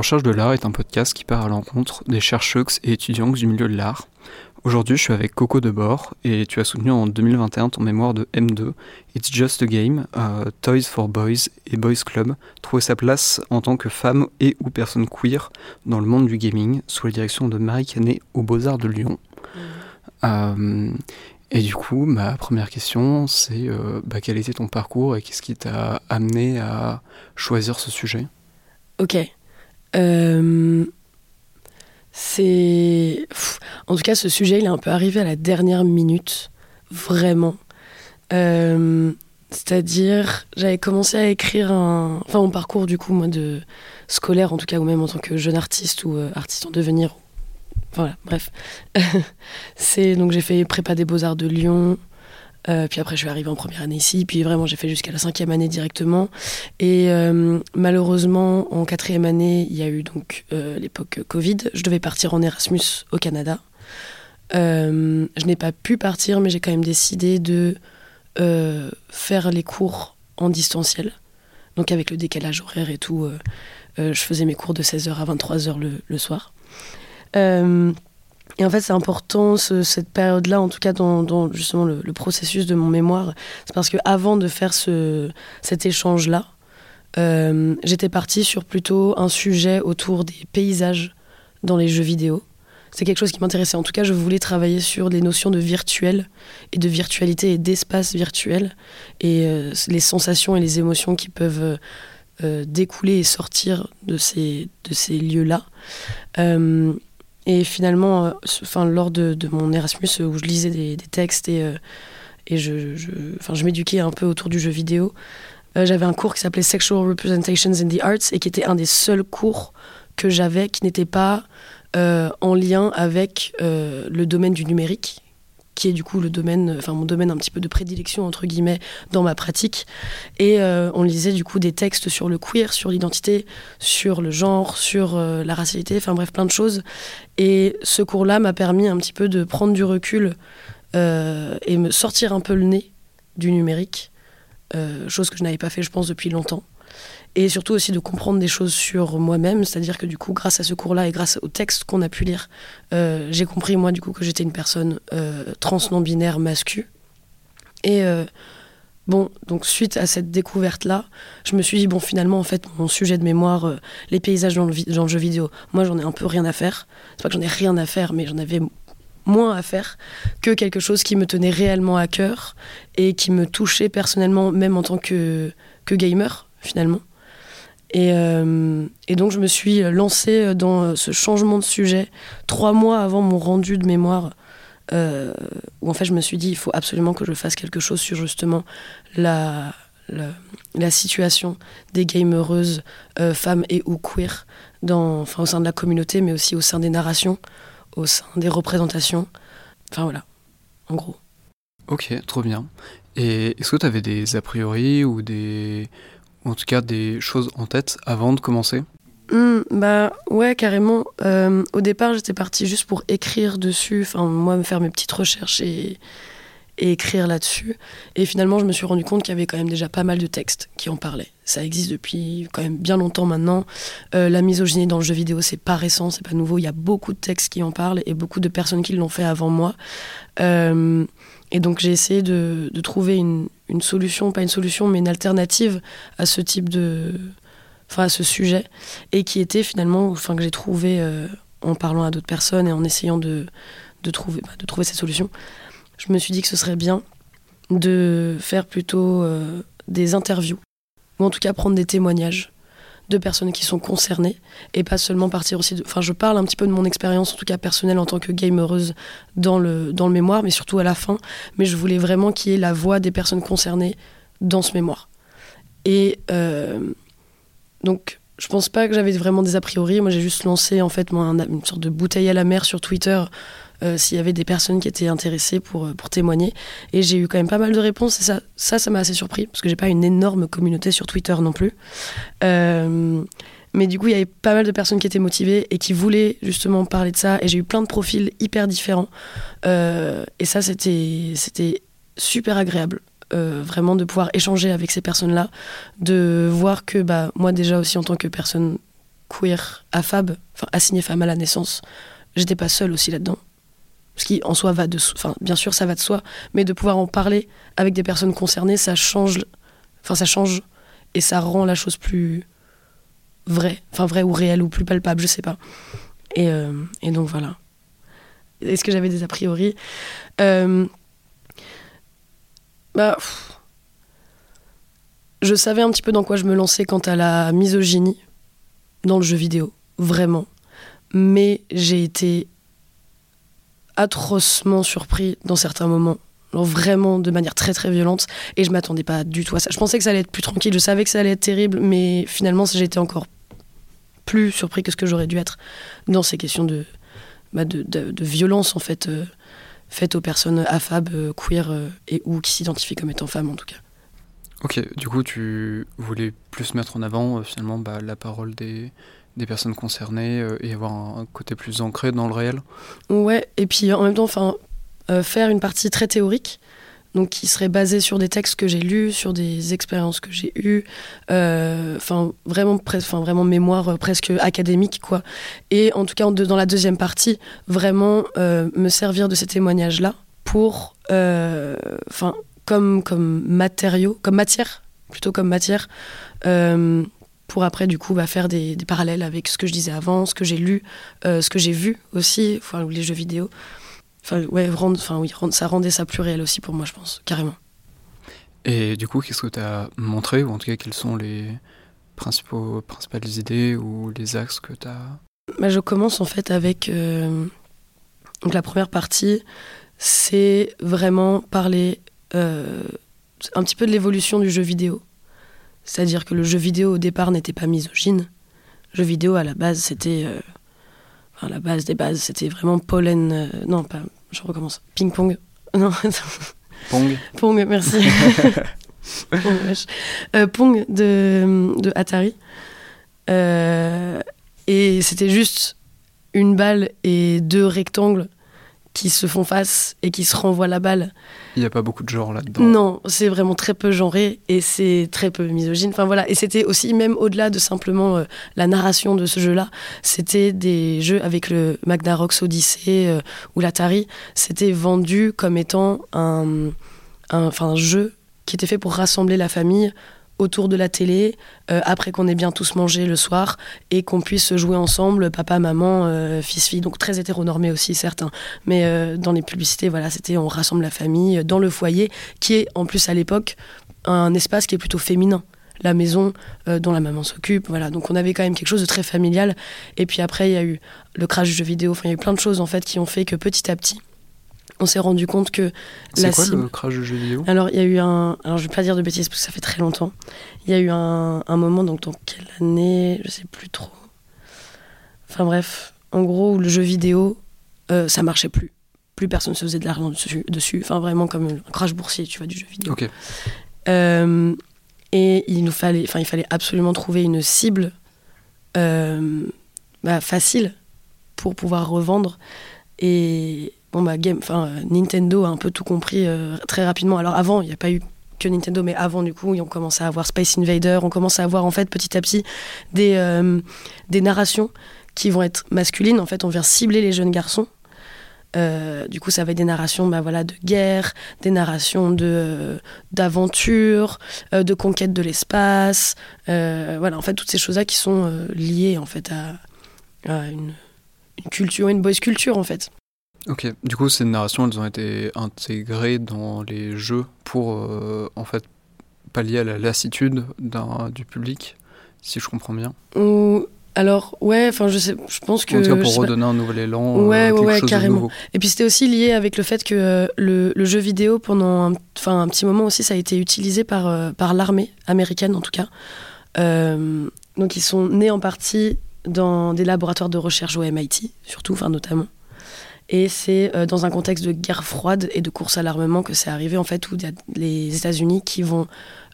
recherche de l'art est un podcast qui part à l'encontre des chercheurs et étudiants du milieu de l'art. Aujourd'hui, je suis avec Coco Debord et tu as soutenu en 2021 ton mémoire de M2, It's Just a Game, euh, Toys for Boys et Boys Club, trouver sa place en tant que femme et ou personne queer dans le monde du gaming, sous la direction de Marie Canet aux Beaux-Arts de Lyon. Mmh. Euh, et du coup, ma première question, c'est euh, bah, quel était ton parcours et qu'est-ce qui t'a amené à choisir ce sujet? Ok. Euh, c'est. En tout cas, ce sujet, il est un peu arrivé à la dernière minute. Vraiment. Euh, c'est-à-dire, j'avais commencé à écrire un. Enfin, mon parcours, du coup, moi, de scolaire, en tout cas, ou même en tant que jeune artiste ou artiste en devenir, voilà, bref. c'est donc j'ai fait prépa des beaux arts de Lyon. Euh, puis après, je suis arrivée en première année ici. Puis vraiment, j'ai fait jusqu'à la cinquième année directement. Et euh, malheureusement, en quatrième année, il y a eu donc euh, l'époque Covid. Je devais partir en Erasmus au Canada. je n'ai pas pu partir, mais j'ai quand même décidé de faire les cours en distanciel. Donc avec le décalage horaire et tout, je faisais mes cours de 16h à 23h le, le soir. Euh, et en fait, c'est important cette période-là, en tout cas dans, justement le, processus de mon mémoire, c'est parce que avant de faire ce, cet échange-là, euh, j'étais partie sur plutôt un sujet autour des paysages dans les jeux vidéo. C'est quelque chose qui m'intéressait. En tout cas, je voulais travailler sur les notions de virtuel et de virtualité et d'espace virtuel et euh, les sensations et les émotions qui peuvent découler et sortir de ces, de ces lieux-là. Et finalement, euh, enfin, lors de, mon Erasmus, euh, où je lisais des, textes et, euh, et je, je, je m'éduquais un peu autour du jeu vidéo, j'avais un cours qui s'appelait Sexual Representations in the Arts et qui était un des seuls cours que j'avais qui n'était pas en lien avec le domaine du numérique, qui est du coup le domaine, enfin mon domaine un petit peu de prédilection entre guillemets dans ma pratique. Et euh, on lisait du coup des textes sur le queer, sur l'identité, sur le genre, sur euh, la racialité, enfin bref plein de choses. Et ce cours-là m'a permis un petit peu de prendre du recul euh, et me sortir un peu le nez du numérique, chose que je n'avais pas fait je pense depuis longtemps et surtout aussi de comprendre des choses sur moi-même, c'est-à-dire que du coup, grâce à ce cours-là et grâce au texte qu'on a pu lire, euh, j'ai compris moi du coup que j'étais une personne euh, trans non binaire mascu. Et euh, bon, donc suite à cette découverte-là, je me suis dit bon, finalement en fait, mon sujet de mémoire, les paysages dans le, dans le, jeu vidéo, moi j'en ai un peu rien à faire. C'est pas que j'en ai rien à faire, mais j'en avais moins à faire que quelque chose qui me tenait réellement à cœur et qui me touchait personnellement, même en tant que, que gamer finalement. Euh, et, donc, je me suis lancée dans ce changement de sujet trois mois avant mon rendu de mémoire, euh, où en fait, je me suis dit, il faut absolument que je fasse quelque chose sur justement la, la, situation des gamereuses, euh, femmes et ou queer, dans, enfin, au sein de la communauté, mais aussi au sein des narrations, au sein des représentations. Enfin, voilà, en gros. Ok, trop bien. Et est-ce que tu avais des a priori ou des en tout cas des choses en tête avant de commencer hmm, bah ouais carrément. Euh, au départ j'étais partie juste pour écrire dessus, enfin moi me faire mes petites recherches et, écrire là-dessus. Et finalement je me suis rendu compte qu'il y avait quand même déjà pas mal de textes qui en parlaient. Ça existe depuis quand même bien longtemps maintenant. Euh, la misogynie dans le jeu vidéo c'est pas récent, c'est pas nouveau. Il y a beaucoup de textes qui en parlent et beaucoup de personnes qui l'ont fait avant moi. Euh, et donc j'ai essayé de, trouver une, solution, pas une solution, mais une alternative à ce type de, enfin à ce sujet, et qui était finalement, enfin que j'ai trouvé euh, en parlant à d'autres personnes et en essayant de, trouver, bah, de ces solutions. Je me suis dit que ce serait bien de faire plutôt euh, des interviews, ou en tout cas prendre des témoignages de personnes qui sont concernées et pas seulement partir aussi de... Enfin, je parle un petit peu de mon expérience, en tout cas personnelle en tant que gamereuse dans le, dans le mémoire, mais surtout à la fin. Mais je voulais vraiment qu'il y ait la voix des personnes concernées dans ce mémoire. Et euh, donc, je pense pas que j'avais vraiment des a priori. Moi, j'ai juste lancé en fait moi, une sorte de bouteille à la mer sur Twitter euh, s'il y avait des personnes qui étaient intéressées pour, euh, pour témoigner. Et j'ai eu quand même pas mal de réponses et ça, ça, ça m'a assez surpris parce que j'ai pas une énorme communauté sur Twitter non plus. Euh, mais du coup, il y avait pas mal de personnes qui étaient motivées et qui voulaient justement parler de ça. Et j'ai eu plein de profils hyper différents. et ça, c'était, super agréable. vraiment de pouvoir échanger avec ces personnes-là, de voir que bah, moi déjà aussi en tant que personne queer, AFAB, enfin assigné femme à la naissance, j'étais pas seule aussi là-dedans. Ce qui en soi va de enfin bien sûr ça va de soi, mais de pouvoir en parler avec des personnes concernées, ça change enfin ça change et ça rend la chose plus vraie, enfin vraie ou réelle ou plus palpable, je sais pas. Et, euh, donc voilà. Est-ce que j'avais des a priori? Euh, bah, je savais un petit peu dans quoi je me lançais quant à la misogynie dans le jeu vidéo, vraiment. Mais j'ai été atrocement surpris dans certains moments. vraiment de manière très très violente et je m'attendais pas du tout à ça. Je pensais que ça allait être plus tranquille, je savais que ça allait être terrible, mais finalement été encore plus surpris que ce que j'aurais dû être dans ces questions de, bah, de, violence en fait euh, faites aux personnes affab, euh, queer euh, et ou qui s'identifient comme étant femmes en tout cas. Ok, du coup tu voulais plus mettre en avant finalement bah, la parole des, des personnes concernées et avoir un, côté plus ancré dans le réel Ouais, et puis en même temps enfin faire une partie très théorique donc qui serait basé sur des textes que j'ai lus, sur des expériences que j'ai eues, euh, enfin vraiment, enfin vraiment mémoire euh, presque académique quoi. Et en tout cas dans la deuxième partie, vraiment euh, me servir de ces témoignages-là pour, enfin comme comme matériaux, comme matière, plutôt comme matière. Pour après du coup bah, faire des, des, parallèles avec ce que je disais avant, ce que j'ai lu, ce que j'ai vu aussi, enfin les jeux vidéo. Enfin, ouais, rendre, enfin, oui, ça rendait ça plus réel aussi pour moi, je pense, carrément. Et du coup, qu'est-ce que tu as montré, ou en tout cas, quelles sont les principaux, principales idées ou les axes que tu as bah, Je commence en fait avec. Euh, donc, la première partie, c'est vraiment parler euh, un petit peu de l'évolution du jeu vidéo. C'est-à-dire que le jeu vidéo au départ n'était pas misogyne. Le jeu vidéo à la base, c'était. Euh, la base des bases, c'était vraiment pollen. Euh, non, pas. Je recommence. Ping-pong. Non. Pong. Pong, merci. Euh, Pong de, de Atari. Euh, et c'était juste une balle et deux rectangles qui se font face et qui se renvoient la balle. Il n'y a pas beaucoup de genre là-dedans. Non, c'est vraiment très peu genré et c'est très peu misogyne. Enfin voilà, et c'était aussi même au-delà de simplement euh, la narration de ce jeu-là, c'était des jeux avec le Magnarox Odyssey euh, ou l'Atari, c'était vendu comme étant un, enfin, un jeu qui était fait pour rassembler la famille autour de la télé, euh, après qu'on ait bien tous mangé le soir, et qu'on puisse jouer ensemble, papa, maman, euh, fils, fille, donc très hétéronormé aussi, certains. Mais euh, dans les publicités, voilà, c'était on rassemble la famille dans le foyer, qui est en plus à l'époque un espace qui est plutôt féminin la maison dont la maman s'occupe. Voilà, donc on avait quand même quelque chose de très familial. Et puis après, il y a eu le crash du jeu vidéo. Enfin, il y a eu plein de choses en fait qui ont fait que petit à petit, on s'est rendu compte que la quoi le crash de jeux vidéo? Alors il y a eu un, alors je vais pas dire de bêtises parce que ça fait très longtemps. Il y a eu un, un moment donc dans quelle année, je sais plus trop. Enfin bref, en gros où le jeu vidéo euh, ça marchait plus, plus personne se faisait de l'argent dessus, dessus. Enfin vraiment comme un crash boursier, tu vois, du jeu vidéo. Ok. Euh, et il nous fallait, enfin il fallait absolument trouver une cible euh, bah, facile pour pouvoir revendre et bon bah game, enfin Nintendo a un peu tout compris euh, très rapidement. Alors avant, il n'y a pas eu que Nintendo, mais avant du coup, on commençait à avoir Space Invader, on commence à avoir en fait petit à petit des, euh, des narrations qui vont être masculines. En fait, on vient cibler les jeunes garçons. Euh, du coup, ça va être des narrations bah, voilà, de guerre, des narrations de, d'aventure, de conquête de l'espace. voilà, en fait, toutes ces choses-là qui sont liées en fait à, à une, une, culture, une boys culture en fait. Ok, du coup ces narrations elles ont été intégrées dans les jeux pour euh, en fait pallier à la lassitude du public, si je comprends bien. Ou alors ouais, enfin je sais, je pense que. En tout cas pour redonner un nouvel élan, euh, ouais, quelque ouais, chose carrément. De nouveau. Et puis c'était aussi lié avec le fait que euh, le, le, jeu vidéo pendant un, un petit moment aussi ça a été utilisé par par l'armée américaine en tout cas. donc ils sont nés en partie dans des laboratoires de recherche au MIT, surtout, enfin notamment. Et c'est euh, dans un contexte de guerre froide et de course à l'armement que c'est arrivé, en fait, où y a les États-Unis qui vont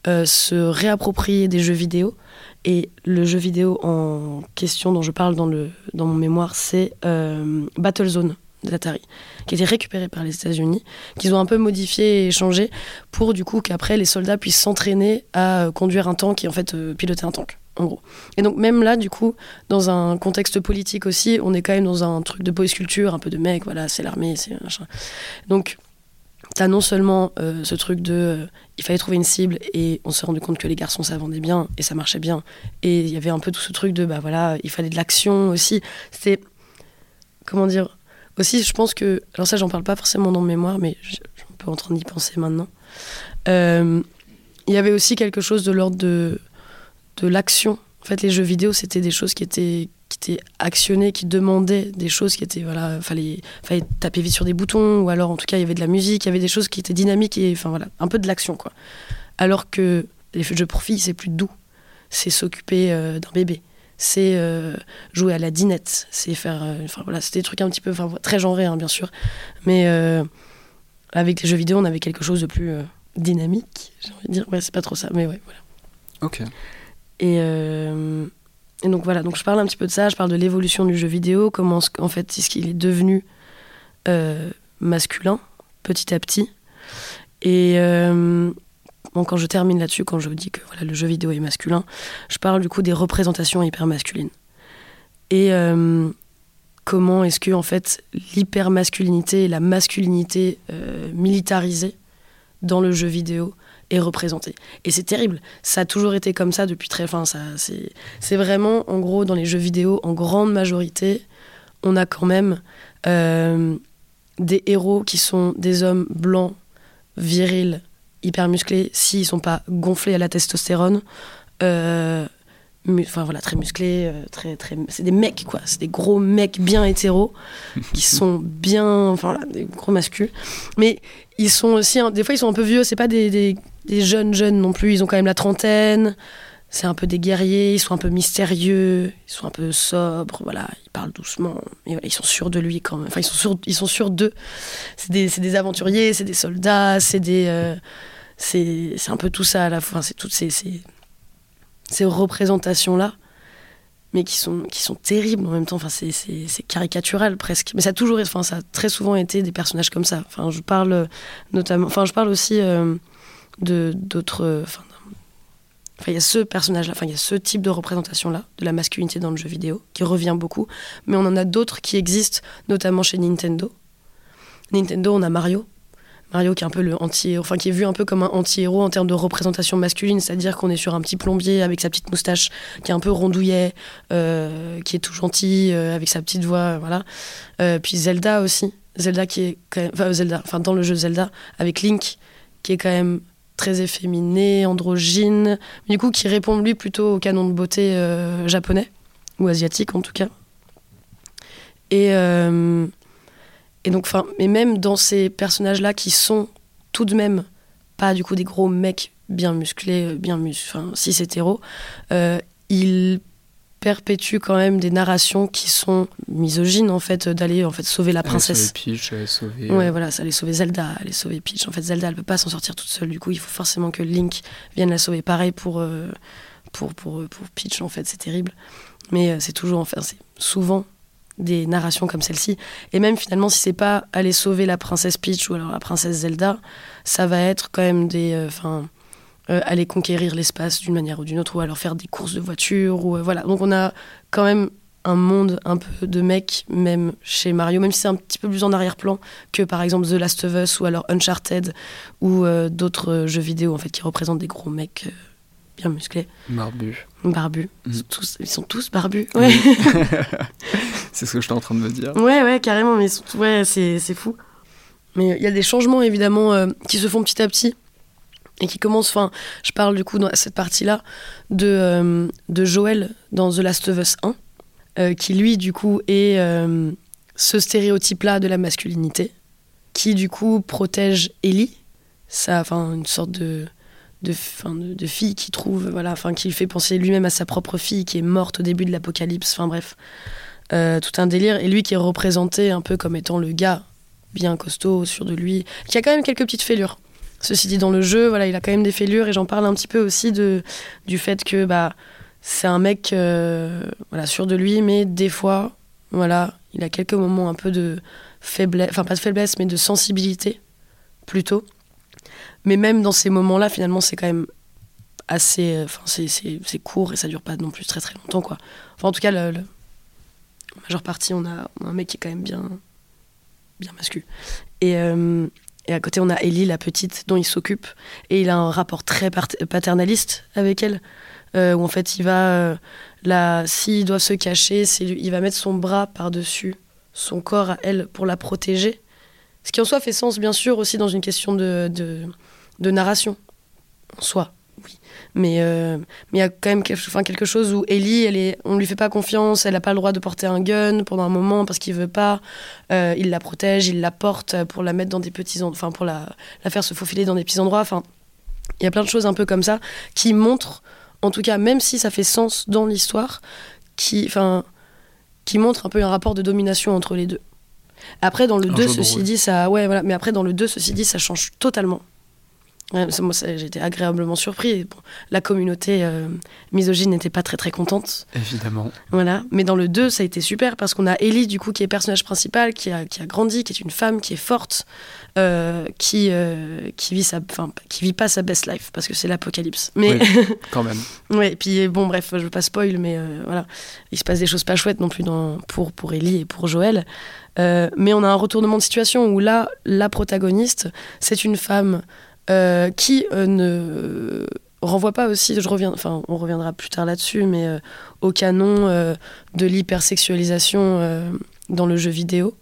euh, se réapproprier des jeux vidéo. Et le jeu vidéo en question dont je parle dans, le, dans mon mémoire, c'est euh, Battlezone d'Atari, qui a été récupéré par les États-Unis, qu'ils ont un peu modifié et changé pour du coup qu'après les soldats puissent s'entraîner à conduire un tank et en fait piloter un tank. En gros. Et donc même là, du coup, dans un contexte politique aussi, on est quand même dans un truc de boys culture, un peu de mec, voilà, c'est l'armée, c'est machin. Donc t'as non seulement euh, ce truc de euh, il fallait trouver une cible et on s'est rendu compte que les garçons ça vendait bien et ça marchait bien et il y avait un peu tout ce truc de bah voilà il fallait de l'action aussi c'était comment dire aussi je pense que alors ça j'en parle pas forcément dans le mémoire mais je, je peux en train d'y penser maintenant euh, il y avait aussi quelque chose de l'ordre de de l'action en fait les jeux vidéo c'était des choses qui étaient qui étaient actionnées, qui demandaient des choses qui étaient voilà, fallait taper vite sur des boutons ou alors en tout cas il y avait de la musique, il y avait des choses qui étaient dynamiques et enfin voilà, un peu de l'action quoi. Alors que les jeux pour filles c'est plus doux, c'est s'occuper euh, d'un bébé, c'est euh, jouer à la dinette, c'est faire euh, enfin voilà, c'était des trucs un petit peu très genrés hein, bien sûr, mais avec les jeux vidéo on avait quelque chose de plus dynamique, j'ai envie de dire. Ouais, c'est pas trop ça, mais ouais, voilà. Ok. Et, euh, et donc voilà, donc je parle un petit peu de ça, je parle de l'évolution du jeu vidéo, comment ce- en fait est-ce qu'il est devenu euh, masculin petit à petit. Et euh, quand je termine là-dessus, quand je dis que voilà, le jeu vidéo est masculin, je parle du coup des représentations hyper masculines. Et comment est-ce que en fait l'hypermasculinité la masculinité militarisée dans le jeu vidéo est. Et c'est terrible. Ça a toujours été comme ça depuis très. Enfin, ça, c'est, vraiment, en gros, dans les jeux vidéo, en grande majorité, on a quand même euh, des héros qui sont des hommes blancs, virils, hyper musclés, s'ils sont pas gonflés à la testostérone. Euh, Enfin voilà, très musclés, euh, très, très... c'est des mecs quoi, c'est des gros mecs bien hétéros qui sont bien, enfin voilà, des gros masculins. Mais ils sont aussi, hein, des fois ils sont un peu vieux, c'est pas des, des, des jeunes jeunes non plus, ils ont quand même la trentaine, c'est un peu des guerriers, ils sont un peu mystérieux, ils sont un peu sobres, voilà, ils parlent doucement, mais voilà, ils sont sûrs de lui quand même, enfin ils sont sûrs, ils sont sûrs d'eux. C'est des, c'est des aventuriers, c'est des soldats, c'est des, euh, c'est, c'est un peu tout ça à la fois, c'est toutes ces, ces, ces représentations là. Mais qui sont, qui sont terribles en même temps, enfin, c'est, caricatural presque. Mais ça a toujours, enfin, ça a très souvent été des personnages comme ça. Enfin, je parle euh, notamment, enfin, je parle aussi euh, de d'autres, euh, Enfin, il y a ce personnage-là, enfin, il y a ce type de représentation-là, de la masculinité dans le jeu vidéo, qui revient beaucoup. Mais on en a d'autres qui existent, notamment chez Nintendo. Nintendo, on a Mario. Mario qui est un peu le anti enfin qui est vu un peu comme un anti-héros en termes de représentation masculine, c'est-à-dire qu'on est sur un petit plombier avec sa petite moustache qui est un peu rondouillet, euh, qui est tout gentil, euh, avec sa petite voix, euh, voilà. Puis Zelda aussi, Zelda qui est enfin Zelda, enfin dans le jeu Zelda avec Link qui est quand même très efféminé, androgyne, mais du coup qui répond lui plutôt au canon de beauté japonais ou asiatique en tout cas. Et et donc, enfin, mais même dans ces personnages-là qui sont tout de même pas du coup des gros mecs bien musclés, euh, bien mus, enfin, cis hétéros, euh, ils perpétuent quand même des narrations qui sont misogynes en fait, d'aller en fait sauver la princesse. sauvé Peach, elle a sauvé. Ouais, euh, voilà, ça allait sauver Zelda, elle allait sauver Peach. En fait, Zelda, elle peut pas s'en sortir toute seule. Du coup, il faut forcément que Link vienne la sauver. Pareil pour, euh, pour, pour, euh, pour Peach, en fait, c'est terrible. Mais euh, c'est toujours, enfin, c'est souvent des narrations comme celle-ci. Et même finalement, si c'est pas aller sauver la princesse Peach ou alors la princesse Zelda, ça va être quand même des. euh, Enfin. euh, aller conquérir l'espace d'une manière ou d'une autre, ou alors faire des courses de voiture, ou euh, voilà. Donc on a quand même un monde un peu de mecs, même chez Mario, même si c'est un petit peu plus en arrière-plan que par exemple The Last of Us ou alors Uncharted ou d'autres jeux vidéo en fait qui représentent des gros mecs bien musclés, Barbu. barbus. Mm. Ils, sont tous, ils sont tous barbus. Ouais, C'est ce que j'étais en train de me dire. ouais, ouais, carrément, mais ils sont tous- ouais, c'est c'est fou. Mais il y a des changements évidemment euh, qui se font petit à petit et qui commencent. Enfin, je parle du coup dans cette partie-là de, euh, de Joel dans The Last of Us 1, euh, qui lui du coup est euh, ce stéréotype-là de la masculinité, qui du coup protège Ellie, ça, enfin une sorte de de, fille qui trouve, voilà, enfin qui fait penser lui-même à sa propre fille qui est morte au début de l'apocalypse, enfin bref, Euh, tout un délire. Et lui qui est représenté un peu comme étant le gars bien costaud, sûr de lui, qui a quand même quelques petites fêlures. Ceci dit, dans le jeu, voilà, il a quand même des fêlures et j'en parle un petit peu aussi de, du fait que bah, c'est un mec euh, voilà, sûr de lui, mais des fois, voilà, il a quelques moments un peu de faiblesse, enfin pas de faiblesse, mais de sensibilité plutôt. Mais même dans ces moments-là, finalement, c'est quand même assez. Enfin, c'est, court et ça dure pas non plus très très longtemps, quoi. Enfin, en tout cas, la majeure partie, on a, un mec qui est quand même bien, bien mascu. Et, euh, et à côté, on a Ellie, la petite, dont il s'occupe. Et il a un rapport très paternaliste avec elle. Euh, où en fait, il va. Euh, là, s'ils doivent se cacher, il va mettre son bras par-dessus son corps à elle pour la protéger. Ce qui en soi fait sens, bien sûr, aussi dans une question de, de narration. En soi. Mais euh, mais il y a quand même quelque, quelque chose où Ellie, elle est, on lui fait pas confiance, elle n'a pas le droit de porter un gun pendant un moment parce qu'il veut pas. Euh, il la protège, il la porte pour la mettre dans des petits, enfin pour la, la faire se faufiler dans des petits endroits. Enfin, il y a plein de choses un peu comme ça qui montrent, en tout cas, même si ça fait sens dans l'histoire, qui, enfin, qui montre un peu un rapport de domination entre les deux. Après, dans le 2, ceci dit, ça, ouais, voilà. Mais après, dans le 2, ceci dit, ça change totalement. Ouais, moi, été agréablement surpris. Bon, la communauté euh, misogyne n'était pas très très contente. Évidemment. Voilà. Mais dans le 2, ça a été super parce qu'on a Ellie, du coup, qui est personnage principal, qui a, qui a grandi, qui est une femme, qui est forte, euh, qui, euh, qui, vit sa, qui vit pas sa best life parce que c'est l'apocalypse. Mais quand même. ouais, et puis bon, bref, je veux pas spoil, mais voilà. Il se passe des choses pas chouettes non plus dans, pour, pour Ellie et pour Joël. mais on a un retournement de situation où là, la protagoniste, c'est une femme. Euh, qui euh, ne renvoie pas aussi, je reviens, enfin on reviendra plus tard là-dessus, mais euh, au canon de l'hypersexualisation dans le jeu vidéo.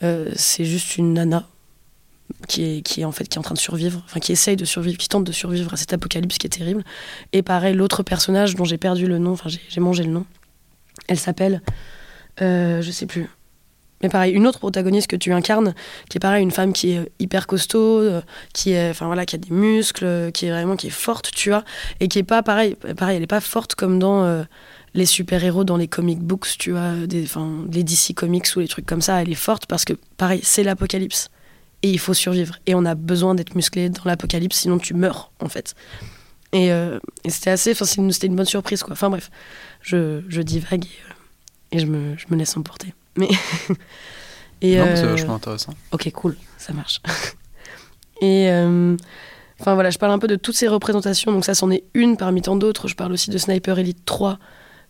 c'est juste une nana qui est, qui est en fait qui est en train de survivre, enfin qui essaye de survivre, qui tente de survivre à cet apocalypse qui est terrible. Et pareil, l'autre personnage dont j'ai perdu le nom, enfin j'ai mangé le nom, elle s'appelle, je sais plus, mais pareil, une autre protagoniste que tu incarnes, qui est pareil, une femme qui est hyper costaud, euh, qui est, enfin voilà, qui a des muscles, qui est vraiment, qui est forte, tu vois, et qui est pas pareil, pareil, elle est pas forte comme dans euh, les super-héros dans les comic books, tu vois, enfin, les DC Comics ou les trucs comme ça. Elle est forte parce que, pareil, c'est l'apocalypse. Et il faut survivre. Et on a besoin d'être musclé dans l'apocalypse, sinon tu meurs, en fait. Et, euh, c'était assez, enfin, c'était une, bonne surprise, quoi. Enfin bref, je, je divague et, et je, me, je me laisse emporter. Mais. et, non, c'est euh, vachement intéressant. Ok, cool, ça marche. et. Euh, enfin voilà, je parle un peu de toutes ces représentations, donc ça c'en est une parmi tant d'autres. Je parle aussi de Sniper Elite 3.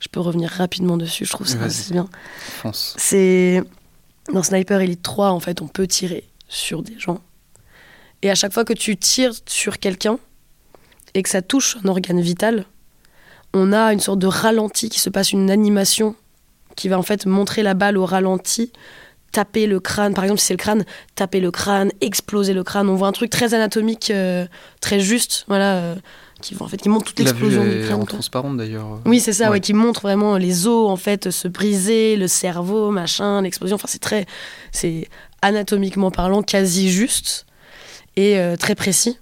Je peux revenir rapidement dessus, je trouve ça assez bien. C'est dans Sniper Elite 3, en fait, on peut tirer sur des gens. Et à chaque fois que tu tires sur quelqu'un et que ça touche un organe vital, on a une sorte de ralenti qui se passe, une animation qui va en fait montrer la balle au ralenti, taper le crâne, par exemple si c'est le crâne, taper le crâne, exploser le crâne. On voit un truc très anatomique, euh, très juste, voilà, euh, qui en fait qui montre toute l'explosion du crâne. en transparente d'ailleurs. Oui, c'est ça, ouais. qui montre vraiment les os en fait se briser, le cerveau, machin, l'explosion. Enfin, c'est très, c'est anatomiquement parlant quasi juste et euh, très précis.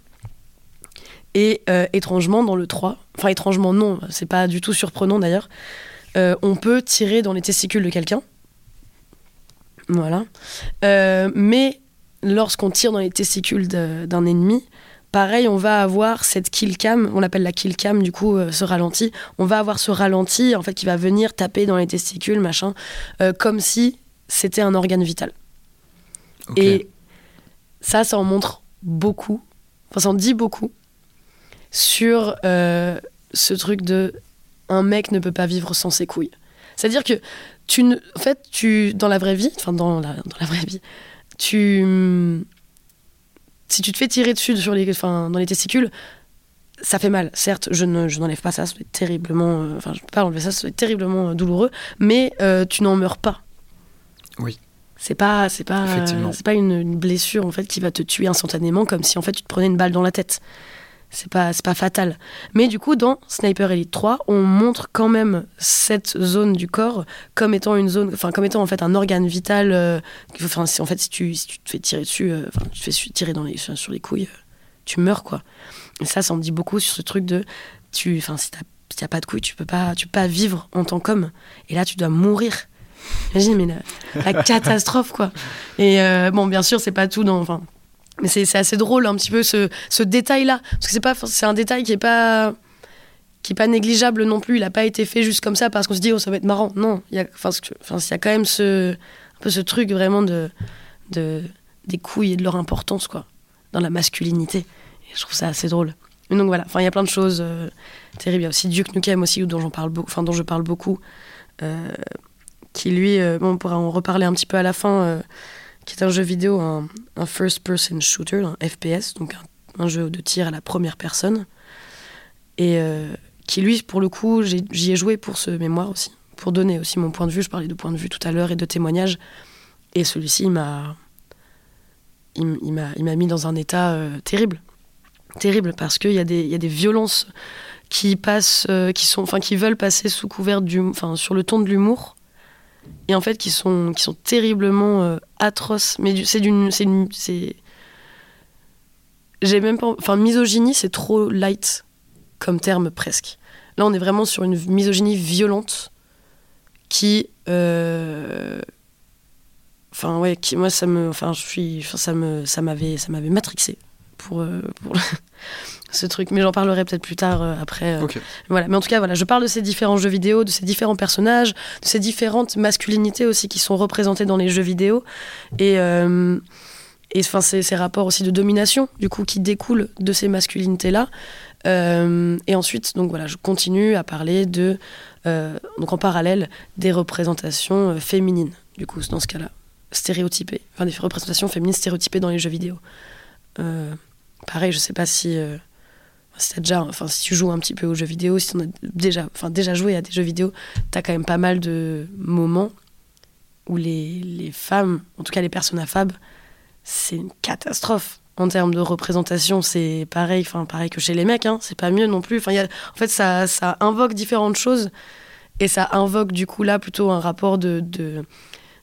Et étrangement, dans le 3, enfin étrangement non, c'est pas du tout surprenant d'ailleurs, euh, on peut tirer dans les testicules de quelqu'un. Voilà. Euh, mais lorsqu'on tire dans les testicules d'un ennemi, pareil, on va avoir cette kill cam, on l'appelle la kill cam, du coup, euh, ce ralenti. On va avoir ce ralenti, en fait, qui va venir taper dans les testicules, machin, comme si c'était un organe vital. Et ça, ça en montre beaucoup, enfin, ça en dit beaucoup sur ce truc de un mec ne peut pas vivre sans ses couilles. C'est-à-dire que tu ne, en fait, tu dans la vraie vie, enfin dans la, dans la vraie vie, tu si tu te fais tirer dessus sur les, enfin, dans les testicules, ça fait mal. Certes, je ne, je n'enlève pas ça, c'est terriblement, euh, enfin, je peux pas enlever ça, c'est terriblement euh, douloureux, mais euh, tu n'en meurs pas. Oui. C'est pas, c'est pas, c'est pas une, une, blessure en fait qui va te tuer instantanément, comme si en fait tu te prenais une balle dans la tête c'est pas pas fatal. Mais du coup, dans Sniper Elite 3, on montre quand même cette zone du corps comme étant une zone, enfin comme étant en fait un organe vital. Euh, enfin, si, en fait, si tu, si tu te fais tirer dessus, euh, enfin, tu te fais tirer dans les, sur, les couilles, euh, tu meurs quoi. Et ça, ça me dit beaucoup sur ce truc de, tu, enfin, si t'as pas de couilles, tu peux pas, tu peux pas vivre en tant qu'homme. Et là, tu dois mourir. Imagine, mais la, la catastrophe quoi. Et bon, bien sûr, c'est pas tout dans, enfin mais c'est assez drôle un petit peu ce, ce détail-là. Parce que c'est pas c'est un détail qui est pas qui est pas négligeable non plus. Il n'a pas été fait juste comme ça parce qu'on se dit oh ça va être marrant. Non, il y a enfin il y a quand même ce un peu ce truc vraiment de de des couilles et de leur importance quoi dans la masculinité. Et je trouve ça assez drôle. donc voilà, enfin il y a plein de choses terribles. Il y a aussi Duke Nukem aussi dont j'en parle enfin dont je parle beaucoup, qui lui, bon, on pourra en reparler un petit peu à la fin, qui est un jeu vidéo, un, first-person shooter, un FPS, donc un, jeu de tir à la première personne, et qui lui, pour le coup, j'y ai, joué pour ce mémoire aussi, pour donner aussi mon point de vue. Je parlais de point de vue tout à l'heure et de témoignages, et celui-ci, il m'a il, m'a mis dans un état euh, terrible. Terrible, parce qu'il y, y a des violences qui passent, euh, qui, sont, enfin, qui veulent passer sous couvert du, enfin, sur le ton de l'humour, et en fait qui sont, qui sont terriblement euh, atroces. Mais c'est d'une. J'ai même pas. Enfin, misogynie, c'est trop light comme terme presque. Là, on est vraiment sur une misogynie violente qui enfin ouais qui, moi ça me enfin je suis ça m'avait ça matrixé pour, euh, pour ce truc mais j'en parlerai peut-être plus tard euh, après euh. voilà mais en tout cas voilà je parle de ces différents jeux vidéo de ces différents personnages de ces différentes masculinités aussi qui sont représentées dans les jeux vidéo et et enfin ces, ces rapports aussi de domination du coup qui découlent de ces masculinités là et ensuite donc voilà je continue à parler de donc en parallèle des représentations féminines du coup dans ce cas là stéréotypées, enfin des représentations féminines stéréotypées dans les jeux vidéo. Euh, pareil, je sais pas si, euh, si déjà, enfin si tu joues un petit peu aux jeux vidéo, si tu as déjà, enfin déjà joué à des jeux vidéo, tu as quand même pas mal de moments où les, les femmes, en tout cas les personnes à fab, c'est une catastrophe en termes de représentation. C'est pareil, enfin pareil que chez les mecs, hein, c'est pas mieux non plus. Enfin, y a, en fait, ça, ça invoque différentes choses et ça invoque du coup là plutôt un rapport de, de,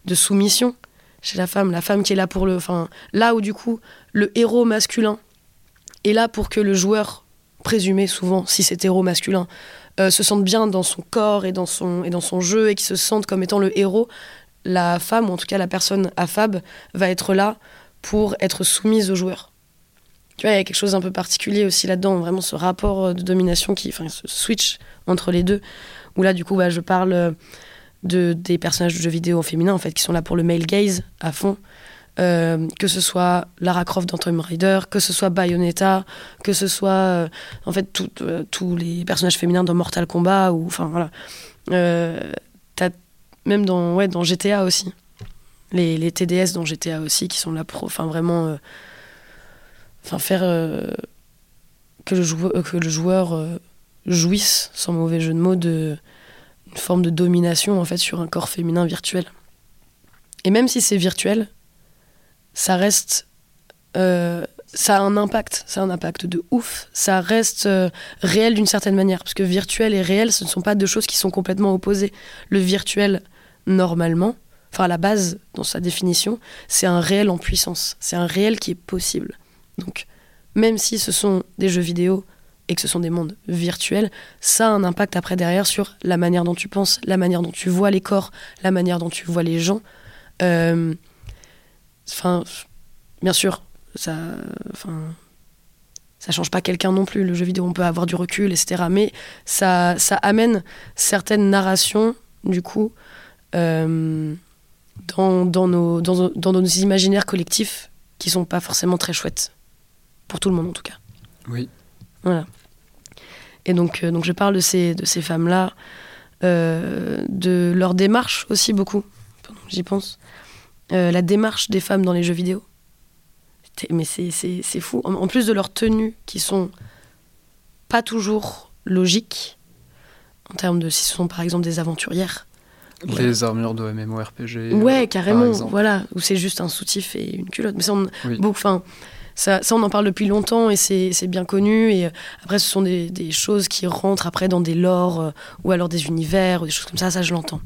de soumission chez la femme, la femme qui est là pour le. Enfin, là où du coup, le héros masculin est là pour que le joueur présumé, souvent, si c'est héros masculin, euh, se sente bien dans son corps et dans son, et dans son jeu et qui se sente comme étant le héros, la femme, ou en tout cas la personne affab, va être là pour être soumise au joueur. Tu vois, il y a quelque chose d'un peu particulier aussi là-dedans, vraiment ce rapport de domination qui, enfin, ce switch entre les deux, où là, du coup, bah, je parle de, des personnages de jeux vidéo féminins en fait, qui sont là pour le male gaze à fond. Euh, que ce soit Lara Croft dans Tomb Raider, que ce soit Bayonetta, que ce soit euh, en fait euh, tous les personnages féminins dans Mortal Kombat ou enfin voilà. Même dans ouais dans GTA aussi. Les, les, TDS dans GTA aussi qui sont là pour enfin vraiment enfin faire que le joueur que le joueur jouisse sans mauvais jeu de mots de une forme de domination en fait sur un corps féminin virtuel. Et même si c'est virtuel, ça reste, euh, ça a un impact, ça a un impact de ouf. Ça reste euh, réel d'une certaine manière, parce que virtuel et réel, ce ne sont pas deux choses qui sont complètement opposées. Le virtuel, normalement, enfin la base, dans sa définition, c'est un réel en puissance, c'est un réel qui est possible. Donc, même si ce sont des jeux vidéo et que ce sont des mondes virtuels, ça a un impact après derrière sur la manière dont tu penses, la manière dont tu vois les corps, la manière dont tu vois les gens. Euh, enfin, bien sûr, ça, enfin, ça change pas quelqu'un non plus. Le jeu vidéo, on peut avoir du recul, etc. Mais ça, ça amène certaines narrations, du coup, euh, dans, dans, nos, dans, dans nos imaginaires collectifs qui sont pas forcément très chouettes. Pour tout le monde, en tout cas. Oui. Voilà. Et donc, euh, donc je parle de ces, de ces femmes-là, euh, de leur démarche aussi beaucoup, j'y pense. Euh, la démarche des femmes dans les jeux vidéo. Mais c'est fou. En, plus de leurs tenues qui sont pas toujours logiques, en termes de si ce sont par exemple des aventurières. Les armures de MMORPG. Ouais, carrément, voilà. Où c'est juste un soutif et une culotte. Mais ça, on, enfin, ça, on en parle depuis longtemps et c'est bien connu. Et euh, après, ce sont des, choses qui rentrent après dans des lores euh, ou alors des univers ou des choses comme ça. Ça, je l'entends.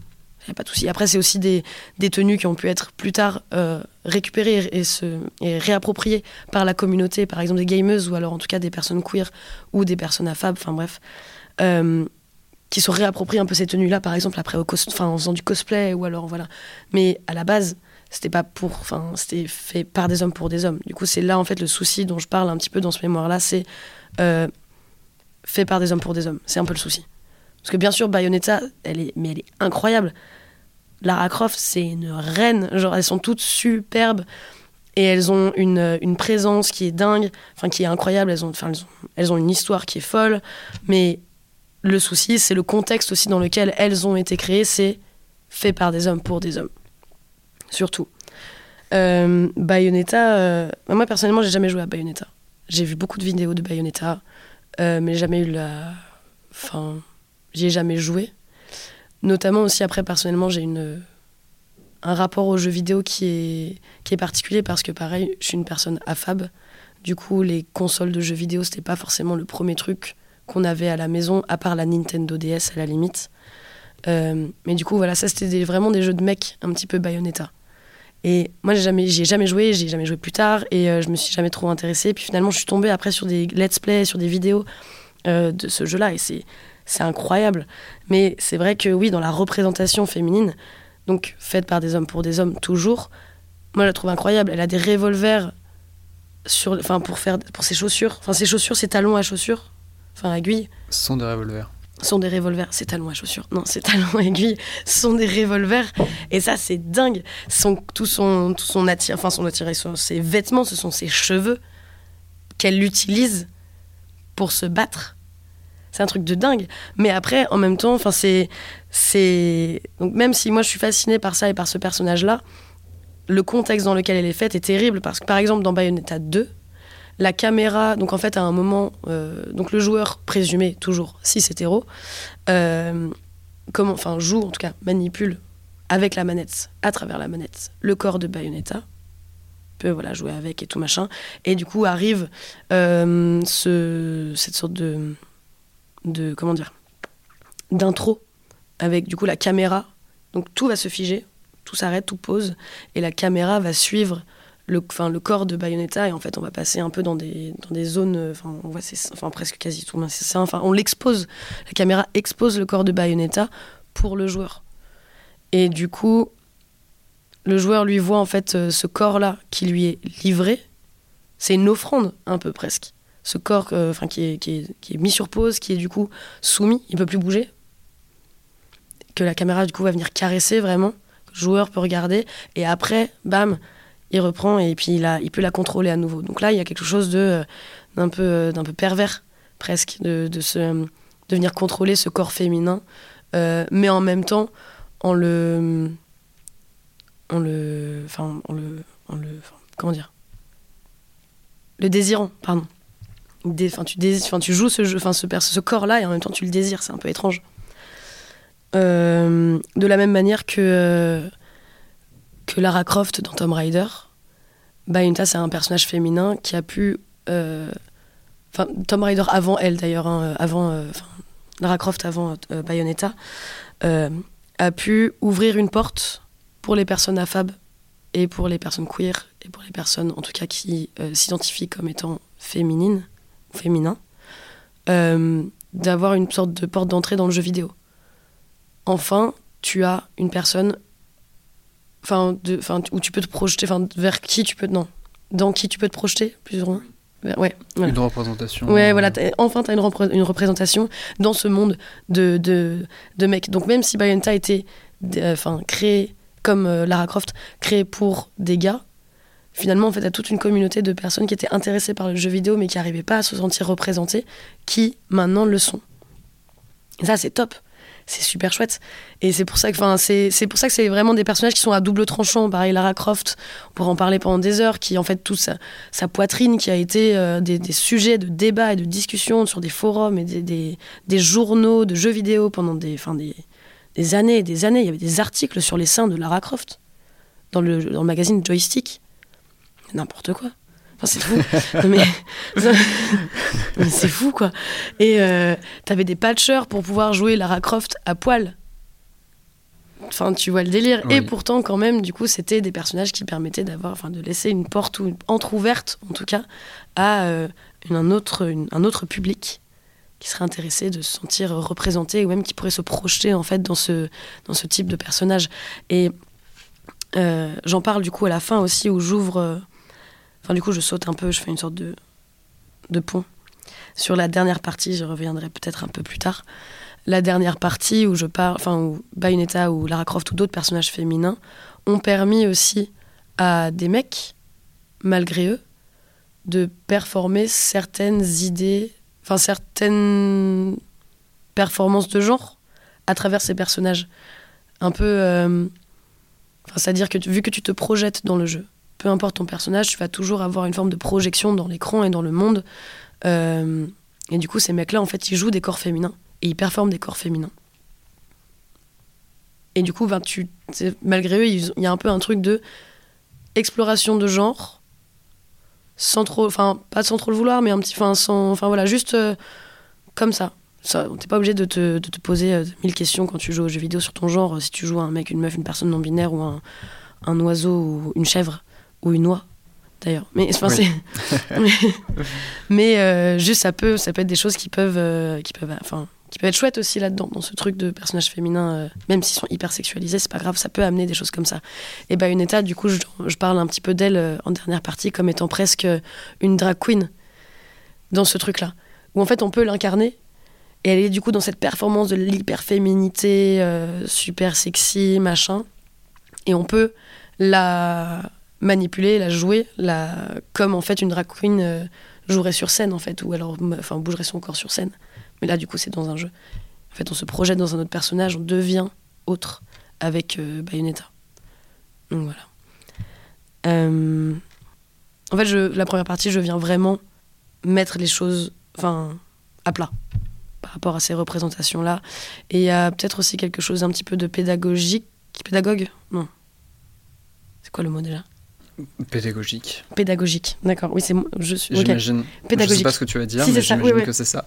Il a pas de souci. Après, c'est aussi des, tenues qui ont pu être plus tard euh, récupérées et, se, et réappropriées par la communauté, par exemple des gamers ou alors en tout cas des personnes queer ou des personnes affab, enfin bref, qui sont réappropriées un peu ces tenues-là, par exemple après en faisant du cosplay ou alors voilà. Mais à la base, c'était pas pour enfin c'était fait par des hommes pour des hommes du coup c'est là en fait le souci dont je parle un petit peu dans ce mémoire là c'est euh, fait par des hommes pour des hommes c'est un peu le souci parce que bien sûr Bayonetta elle est mais elle est incroyable Lara Croft c'est une reine genre elles sont toutes superbes et elles ont une, une présence qui est dingue, enfin qui est incroyable, elles ont, enfin, elles, ont, elles ont une histoire qui est folle, mais le souci, c'est le contexte aussi dans lequel elles ont été créées, c'est fait par des hommes pour des hommes. Surtout. Euh, Bayonetta, euh, moi personnellement, j'ai jamais joué à Bayonetta. J'ai vu beaucoup de vidéos de Bayonetta, euh, mais jamais eu la. Enfin, j'y ai jamais joué. Notamment aussi, après, personnellement, j'ai une un rapport aux jeux vidéo qui est, qui est particulier parce que, pareil, je suis une personne affable. Du coup, les consoles de jeux vidéo, c'était pas forcément le premier truc qu'on avait à la maison, à part la Nintendo DS à la limite. Euh, mais du coup, voilà, ça c'était vraiment des jeux de mecs, un petit peu Bayonetta. Et moi, j'ai jamais, ai jamais joué, j'ai jamais joué plus tard, et euh, je me suis jamais trop intéressée. Puis finalement, je suis tombée après sur des let's play, sur des vidéos euh, de ce jeu-là, et c'est c'est incroyable. Mais c'est vrai que oui, dans la représentation féminine, donc faite par des hommes pour des hommes toujours, moi je la trouve incroyable. Elle a des revolvers sur, enfin pour faire pour ses chaussures, enfin ses chaussures, ses talons à chaussures, enfin aiguilles. Ce sont des revolvers sont des revolvers. Ses talons à chaussures. Non, ses talons à aiguilles sont des revolvers. Et ça, c'est dingue. Son, tout son, tout son attire, enfin son attiré, ses vêtements, ce sont ses cheveux qu'elle utilise pour se battre. C'est un truc de dingue. Mais après, en même temps, enfin c'est, c'est donc même si moi je suis fascinée par ça et par ce personnage-là, le contexte dans lequel elle est faite est terrible parce que par exemple dans Bayonetta 2, la caméra, donc en fait à un moment, euh, donc le joueur présumé toujours si c'est hétéro, euh, comment, enfin joue en tout cas manipule avec la manette, à travers la manette, le corps de Bayonetta peut voilà jouer avec et tout machin, et du coup arrive euh, ce, cette sorte de de comment dire d'intro avec du coup la caméra, donc tout va se figer, tout s'arrête, tout pose, et la caméra va suivre le, enfin, le corps de Bayonetta et en fait on va passer un peu dans des, dans des zones, enfin, on voit enfin presque quasi tout, c'est ça, enfin on l'expose, la caméra expose le corps de Bayonetta pour le joueur. Et du coup, le joueur lui voit en fait euh, ce corps-là qui lui est livré, c'est une offrande un peu presque. Ce corps euh, qui, est, mis sur pause, qui est du coup soumis, il peut plus bouger, que la caméra du coup va venir caresser vraiment, le joueur peut regarder, et après, bam, il reprend et puis il, peut la contrôler à nouveau. Donc là, il y a quelque chose euh, d'un, peu, euh, d'un peu pervers, presque, de, venir contrôler ce corps féminin, mais en même temps, en le. Le. Le comment dire? Le désirant, pardon. Tu, joues ce, corps-là et en même temps tu le désires, c'est un peu étrange. de la même manière que que Lara Croft dans Tomb Raider, Bayonetta c'est un personnage féminin qui a pu, euh, Tomb Raider avant elle d'ailleurs, hein, euh, avant euh, Lara Croft avant Bayonetta, a pu ouvrir une porte pour les personnes affab et pour les personnes queer et pour les personnes en tout cas qui s'identifient comme étant féminines ou féminins, d'avoir une sorte de porte d'entrée dans le jeu vidéo. Enfin, tu as une personne enfin de enfin où tu peux te projeter enfin vers qui tu peux non dans qui tu peux te projeter plus ou moins ouais voilà. une représentation ouais voilà enfin tu as une, une, représentation dans ce monde de, de, de mecs donc même si Bayonetta était enfin créé comme euh, Lara Croft créé pour des gars finalement en fait as toute une communauté de personnes qui étaient intéressées par le jeu vidéo mais qui n'arrivaient pas à se sentir représentées qui maintenant le sont et ça c'est top c'est super chouette. Et c'est pour ça que, c'est pour ça que c'est vraiment des personnages qui sont à double tranchant. Pareil, Lara Croft, on pourrait en parler pendant des heures, qui en fait toute sa, poitrine, qui a été euh, des, sujets de débat et de discussion sur des forums et des, des, journaux de jeux vidéo pendant des, enfin des, des années et des années. Il y avait des articles sur les seins de Lara Croft dans le, dans le magazine Joystick. N'importe quoi c'est fou. mais, c'est fou, quoi. Et euh, t'avais des patchers pour pouvoir jouer Lara Croft à poil. Enfin, tu vois le délire. Et pourtant, quand même, du coup, c'était des personnages qui permettaient d'avoir, enfin, de laisser une porte ou entrouverte, en tout cas, à euh, un, autre, un autre public qui serait intéressé de se sentir représenté ou même qui pourrait se projeter en fait dans ce, dans ce type de personnage. Et euh, j'en parle du coup à la fin aussi où j'ouvre Enfin, du coup, je saute un peu, je fais une sorte de, de pont. Sur la dernière partie, je reviendrai peut-être un peu plus tard. La dernière partie où je enfin, où Bayonetta ou Lara Croft ou d'autres personnages féminins ont permis aussi à des mecs malgré eux, de performer certaines idées, enfin certaines performances de genre à travers ces personnages. Un peu. euh, C'est-à-dire que vu que tu te projettes dans le jeu, peu importe ton personnage, tu vas toujours avoir une forme de projection dans l'écran et dans le monde. Euh, et du coup, ces mecs-là, en fait, ils jouent des corps féminins et ils performent des corps féminins. Et du coup, ben, malgré eux, il y a un peu un truc de exploration de genre, sans trop, enfin, pas sans trop le vouloir, mais un petit, enfin, sans, enfin voilà, juste euh, comme ça. ça T'es pas obligé de te, poser euh, mille questions quand tu joues aux jeux vidéo sur ton genre, si tu joues à un mec, une meuf, une personne non binaire ou un, un oiseau ou une chèvre ou une oie d'ailleurs. Mais enfin, Oui. c'est mais, mais, euh, juste ça peut ça peut être des choses qui peuvent euh, qui peuvent enfin qui peuvent être chouettes aussi là-dedans dans ce truc de personnages féminins euh, même s'ils sont hyper sexualisés c'est pas grave ça peut amener des choses comme ça et ben une état du coup je, je parle un petit peu d'elle en dernière partie comme étant presque une drag queen dans ce truc là où en fait on peut l'incarner et elle est du coup dans cette performance de l'hyper féminité super sexy machin et on peut la manipuler, la jouer, la comme en fait une drag queen euh, jouerait sur scène en fait, ou alors enfin bougerait son corps sur scène. Mais là du coup c'est dans un jeu. En fait on se projette dans un autre personnage, on devient autre avec euh, Bayonetta. Donc voilà. Euh, En fait je, la première partie je viens vraiment mettre les choses enfin à plat par rapport à ces représentations là. Et il y a peut-être aussi quelque chose d'un petit peu de pédagogique, pédagogue? Non. C'est quoi le mot déjà? Pédagogique. Pédagogique, d'accord. Oui, c'est. Je suis. J'imagine. Je sais Pédagogique. pas ce que tu vas dire, Si, mais oui, j'imagine oui. que c'est ça.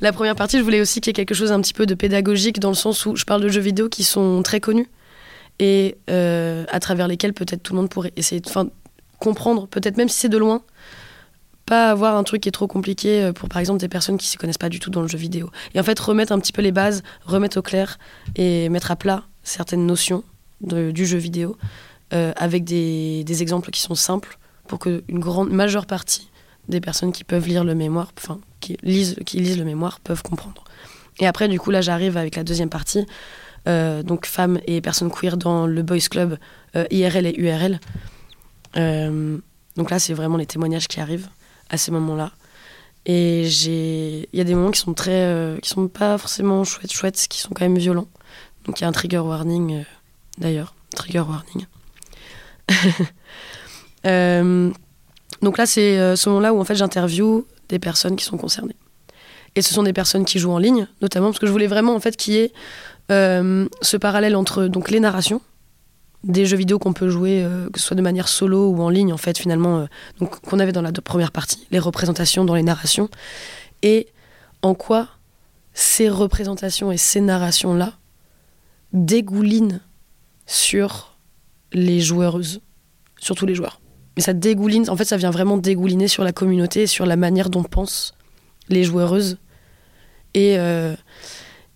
La première partie, je voulais aussi qu'il y ait quelque chose un petit peu de pédagogique dans le sens où je parle de jeux vidéo qui sont très connus et euh, à travers lesquels peut-être tout le monde pourrait essayer de enfin, comprendre, peut-être même si c'est de loin, pas avoir un truc qui est trop compliqué euh, pour par exemple des personnes qui ne s'y connaissent pas du tout dans le jeu vidéo. Et en fait, remettre un petit peu les bases, remettre au clair et mettre à plat certaines notions de- du jeu vidéo euh, avec des, exemples qui sont simples pour qu'une grande majeure partie des personnes qui peuvent lire le mémoire, enfin qui lisent, qui lisent le mémoire, peuvent comprendre. Et après, du coup, là, j'arrive avec la deuxième partie, euh, donc femmes et personnes queer dans le Boys Club euh, IRL et URL. Donc là, c'est vraiment les témoignages qui arrivent à ces moments-là. Et il y a des moments qui sont très, qui sont pas forcément chouettes, chouettes, qui sont quand même violents. Donc il y a un trigger warning, d'ailleurs, trigger warning. Euh, donc là, c'est euh, ce moment-là où en fait j'interviewe des personnes qui sont concernées. Et ce sont des personnes qui jouent en ligne, notamment parce que je voulais vraiment en fait qu'il y ait euh, ce parallèle entre donc les narrations des jeux vidéo qu'on peut jouer, que ce soit de manière solo ou en ligne en fait finalement, donc qu'on avait dans la première partie, les représentations dans les narrations, et en quoi ces représentations et ces narrations là dégoulinent sur les joueuses, surtout les joueurs. Mais ça dégouline, en fait, ça vient vraiment dégouliner sur la communauté, sur la manière dont pensent les joueuses et, euh,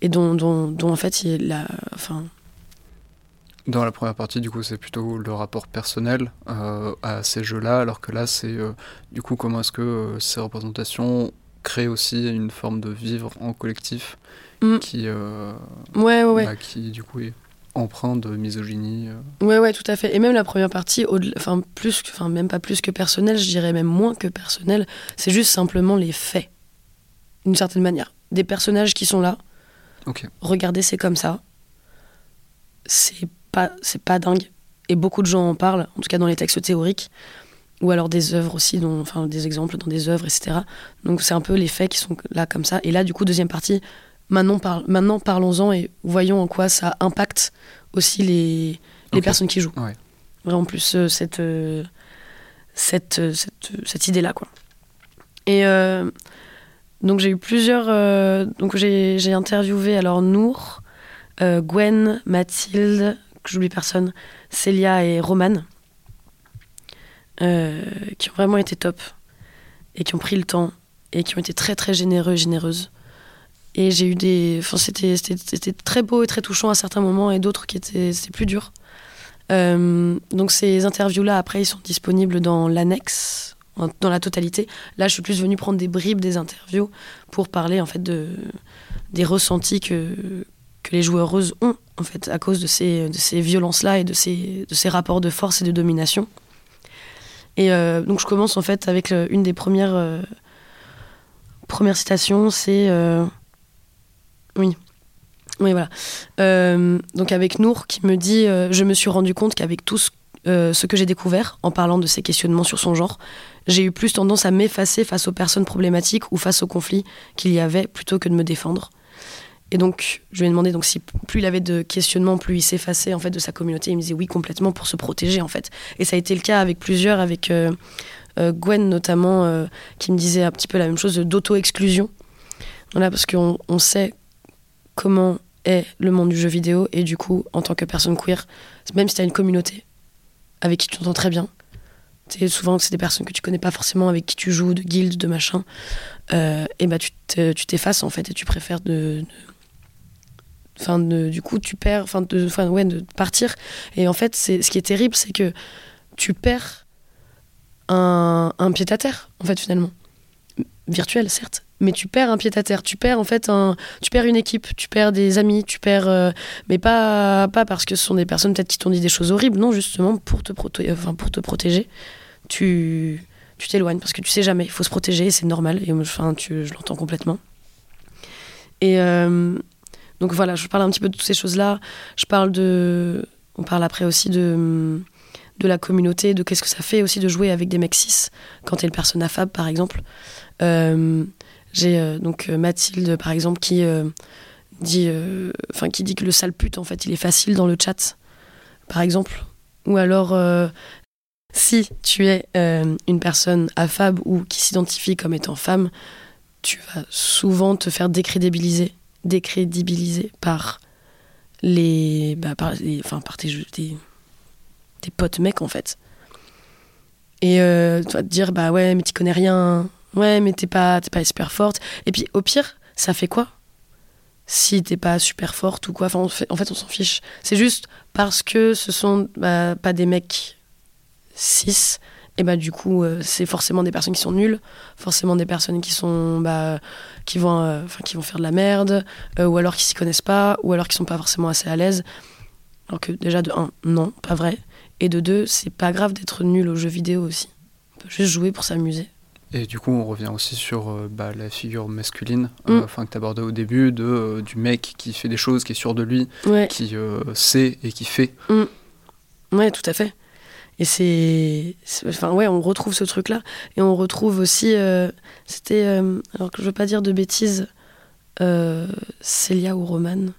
et dont, dont, dont, en fait, il la, enfin, Dans la première partie, du coup, c'est plutôt le rapport personnel euh, à ces jeux-là, alors que là, c'est euh, du coup comment est-ce que euh, ces représentations créent aussi une forme de vivre en collectif Mm. qui, ouais, ouais, ouais. bah, qui du coup est empreint de misogynie. euh. Ouais, ouais, tout à fait. Et même la première partie, enfin, plus, enfin, même pas plus que personnel, je dirais même moins que personnel, c'est juste simplement les faits, d'une certaine manière. Des personnages qui sont là, Ok. regardez, c'est comme ça. C'est pas, c'est pas dingue. Et beaucoup de gens en parlent, en tout cas dans les textes théoriques, ou alors des œuvres aussi, dont, enfin des exemples dans des œuvres, etc. Donc c'est un peu les faits qui sont là comme ça. Et là, du coup, deuxième partie, maintenant, par- maintenant parlons-en et voyons en quoi ça impacte aussi les, les Ok. personnes qui jouent. Ouais. Vraiment plus euh, cette, euh, cette, euh, cette, euh, cette idée-là, quoi. Et euh, donc j'ai eu plusieurs... euh, donc j'ai j'ai interviewé alors Nour, Gwen, Mathilde, que j'oublie personne, Célia et Romane, qui ont vraiment été top et qui ont pris le temps et qui ont été très très généreux et généreuses. Et j'ai eu des. Enfin, c'était c'était- c'était très beau et très touchant à certains moments et d'autres qui étaient c'était plus dur. Euh, donc ces interviews-là, après, ils sont disponibles dans l'annexe, dans la totalité. Là, je suis plus venue prendre des bribes des interviews pour parler en fait de des ressentis que que les joueuses ont en fait à cause de ces de ces violences-là et de ces de ces rapports de force et de domination. Et donc je commence en fait avec une des premières premières citations, c'est oui. Oui, voilà. donc avec Nour qui me dit Je me suis rendu compte qu'avec tout ce que j'ai découvert en parlant de ces questionnements sur son genre, j'ai eu plus tendance à m'effacer face aux personnes problématiques ou face aux conflits qu'il y avait plutôt que de me défendre. Et donc, je lui ai demandé donc, si plus il avait de questionnements, plus il s'effaçait en fait de sa communauté. Il me disait oui, complètement pour se protéger en fait. Et ça a été le cas avec plusieurs, avec euh, euh, Gwen notamment, euh, qui me disait un petit peu la même chose d'auto-exclusion. Voilà, parce qu'on on sait comment est le monde du jeu vidéo et du coup, en tant que personne queer, même si tu as une communauté avec qui tu t'entends très bien, c'est souvent c'est des personnes que tu connais pas forcément avec qui tu joues, de guild, de machin, et bah tu t'effaces en fait et tu préfères de enfin du coup tu perds enfin de enfin ouais de partir. Et en fait c'est ce qui est terrible c'est que tu perds un, un pied à terre en fait finalement. Virtuel certes mais tu perds un pied à terre tu perds en fait un tu perds une équipe tu perds des amis tu perds euh, mais pas pas parce que ce sont des personnes peut-être qui t'ont dit des choses horribles non justement pour te protéger enfin pour te protéger tu tu t'éloignes parce que tu sais jamais il faut se protéger c'est normal et enfin tu, je l'entends complètement et euh, donc voilà, je parle un petit peu de toutes ces choses-là. Je parle de. On parle après aussi de, de la communauté, de qu'est-ce que ça fait aussi de jouer avec des mecs cis quand t'es le persona fab par exemple. Euh, j'ai euh, donc euh, Mathilde par exemple qui dit, enfin que le sale pute en fait il est facile dans le chat par exemple. Ou alors si tu es une personne affab ou qui s'identifie comme étant femme, tu vas souvent te faire décrédibiliser décrédibilisé par les, bah, par, enfin, par tes, tes, tes, potes mecs en fait. Et euh, tu vas te dire bah ouais mais tu connais rien, ouais mais t'es pas pas super forte. Et puis au pire ça fait quoi si t'es pas super forte ou quoi? Enfin, en fait, on s'en fiche. C'est juste parce que ce sont bah, pas des mecs cis et bah du coup euh, c'est forcément des personnes qui sont nulles forcément des personnes qui sont bah, qui vont euh, qui vont faire de la merde euh, ou alors qui s'y connaissent pas ou alors qui sont pas forcément assez à l'aise alors que déjà de un non pas vrai et de deux c'est pas grave d'être nul aux jeux vidéo aussi on peut juste jouer pour s'amuser et du coup, on revient aussi sur bah, la figure masculine, mm. enfin que tu abordais au début, de, du mec qui fait des choses, qui est sûr de lui, qui sait et qui fait. Mm. Ouais, tout à fait. Et c'est. Enfin, ouais, on retrouve ce truc-là. Et on retrouve aussi. Euh, c'était. Euh, alors que je veux pas dire de bêtises, euh, Célia ou Romane,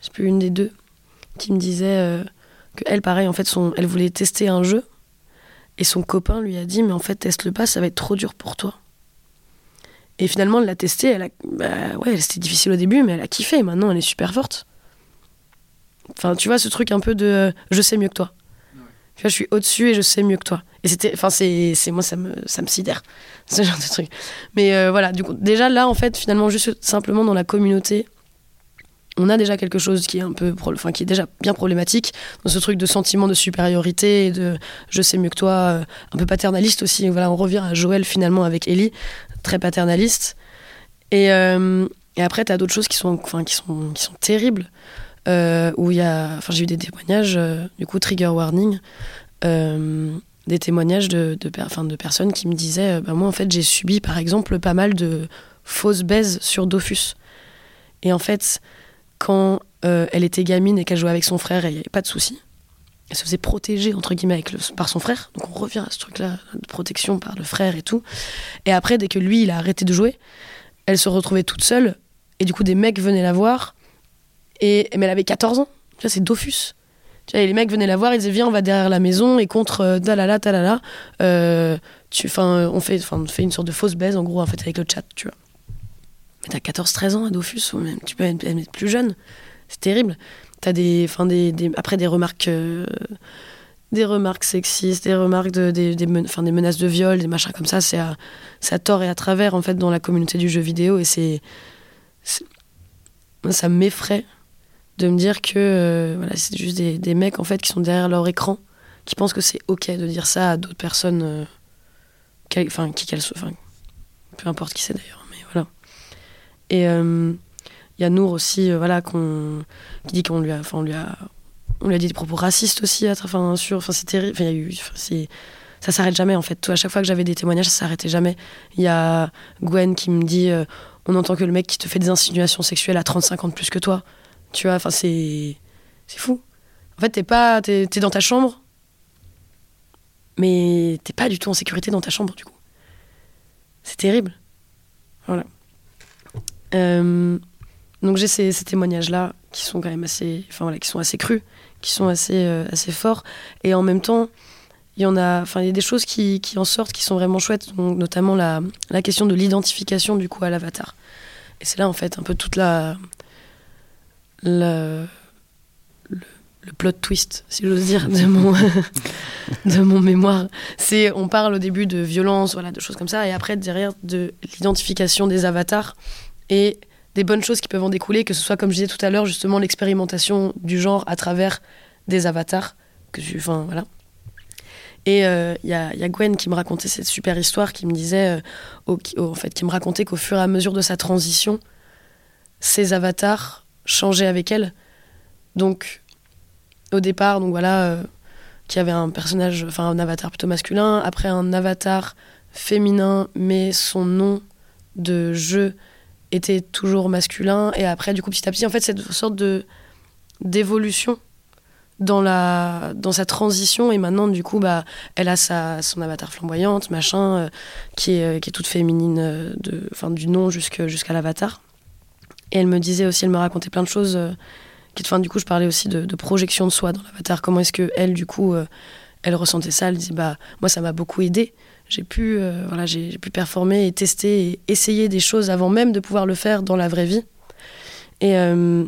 je sais plus, une des deux, qui me disait que elle, pareil, en fait, son, elle voulait tester un jeu. Et son copain lui a dit Mais en fait, teste-le pas, ça va être trop dur pour toi. Et finalement, elle l'a testé. Elle a, bah, ouais, c'était difficile au début, mais elle a kiffé. Maintenant, elle est super forte. Enfin, tu vois, ce truc un peu de je sais mieux que toi je suis au-dessus et je sais mieux que toi. Et c'était, enfin, c'est, c'est moi, ça me, ça me sidère, ce genre de truc. Mais euh, voilà, du coup, déjà là, en fait, finalement, juste simplement dans la communauté, on a déjà quelque chose qui est un peu, enfin, qui est déjà bien problématique dans ce truc de sentiment de supériorité de je sais mieux que toi, euh, un peu paternaliste aussi. Voilà, on revient à Joël finalement avec Ellie, très paternaliste. Et, euh, après, tu as d'autres choses qui sont, enfin, qui sont, qui sont terribles. Euh, où il y a, enfin j'ai eu des témoignages, du coup trigger warning, des témoignages de, de, de, personnes qui me disaient, bah, moi en fait j'ai subi par exemple pas mal de fausses baises sur Dofus. Et en fait, quand elle était gamine et qu'elle jouait avec son frère, il n'y avait pas de souci. Elle se faisait protéger entre guillemets avec par son frère. Donc on revient à ce truc-là de protection par le frère et tout. Et après, dès que lui il a arrêté de jouer, elle se retrouvait toute seule. Et du coup, des mecs venaient la voir et, mais elle avait 14 ans. Tu vois, c'est Dofus. Et les mecs venaient la voir, ils disaient Viens, on va derrière la maison et contre euh, talala, talala. Euh, tu, on, fait, on fait une sorte de fausse baise en gros en fait, avec le chat, tu vois. Mais t'as 14-13 ans à Dofus, ou même, tu peux être, plus jeune. C'est terrible. T'as des, des, des, après des remarques. Euh, des remarques sexistes, des remarques de, des, des, menaces de viol, des machins comme ça, c'est à, tort et à travers en fait dans la communauté du jeu vidéo et c'est ça m'effraie de me dire que euh, voilà, c'est juste des, mecs en fait qui sont derrière leur écran, qui pensent que c'est ok de dire ça à d'autres personnes, euh, enfin qui qu'elles soient, peu importe qui c'est d'ailleurs. Et il euh, y a Nour aussi, voilà, qu'on qui dit qu'on lui a, enfin lui lui a dit des propos racistes aussi, enfin sur, enfin c'est terrible, il y a eu, c'est ça s'arrête jamais en fait. Tout, à chaque fois que j'avais des témoignages, ça s'arrêtait jamais. Il y a Gwen qui me dit euh, on entend que le mec qui te fait des insinuations sexuelles a 35 ans de plus que toi. Tu vois, enfin c'est c'est fou. En fait, t'es pas t'es, es dans ta chambre, mais t'es pas du tout en sécurité dans ta chambre du coup. C'est terrible. Voilà. Euh, donc j'ai ces, témoignages-là qui sont quand même assez, enfin voilà, qui sont assez crus, qui sont assez, euh, assez forts. Et en même temps, il y en a, enfin il y a des choses qui, qui en sortent qui sont vraiment chouettes, donc, notamment la, la question de l'identification du coup à l'avatar. Et c'est là en fait un peu toute la, le, le, plot twist, si j'ose dire, de mon, de mon mémoire. C'est, on parle au début de violence, voilà, de choses comme ça, et après derrière de l'identification des avatars et des bonnes choses qui peuvent en découler, que ce soit, comme je disais tout à l'heure, justement l'expérimentation du genre à travers des avatars. Que enfin, voilà. Et il euh, y, a, Gwen qui me racontait cette super histoire, qui me disait, euh, en fait, qui me racontait qu'au fur et à mesure de sa transition, ses avatars changeaient avec elle. Donc, au départ, donc voilà, euh, qui avait un personnage, enfin un avatar plutôt masculin, après un avatar féminin, mais son nom de jeu était toujours masculin. Et après du coup petit à petit en fait cette sorte de d'évolution dans la dans sa transition. Et maintenant du coup bah elle a sa son avatar flamboyante machin euh, qui est euh, qui est toute féminine euh, de enfin du nom jusqu'à l'avatar. Et elle me disait aussi elle me racontait plein de choses qui du coup je parlais aussi de, de projection de soi dans l'avatar. Comment est-ce que elle du coup elle ressentait ça? Elle dit bah moi ça m'a beaucoup aidé j'ai pu, euh, voilà, j'ai pu performer et tester et essayer des choses avant même de pouvoir le faire dans la vraie vie. Et euh,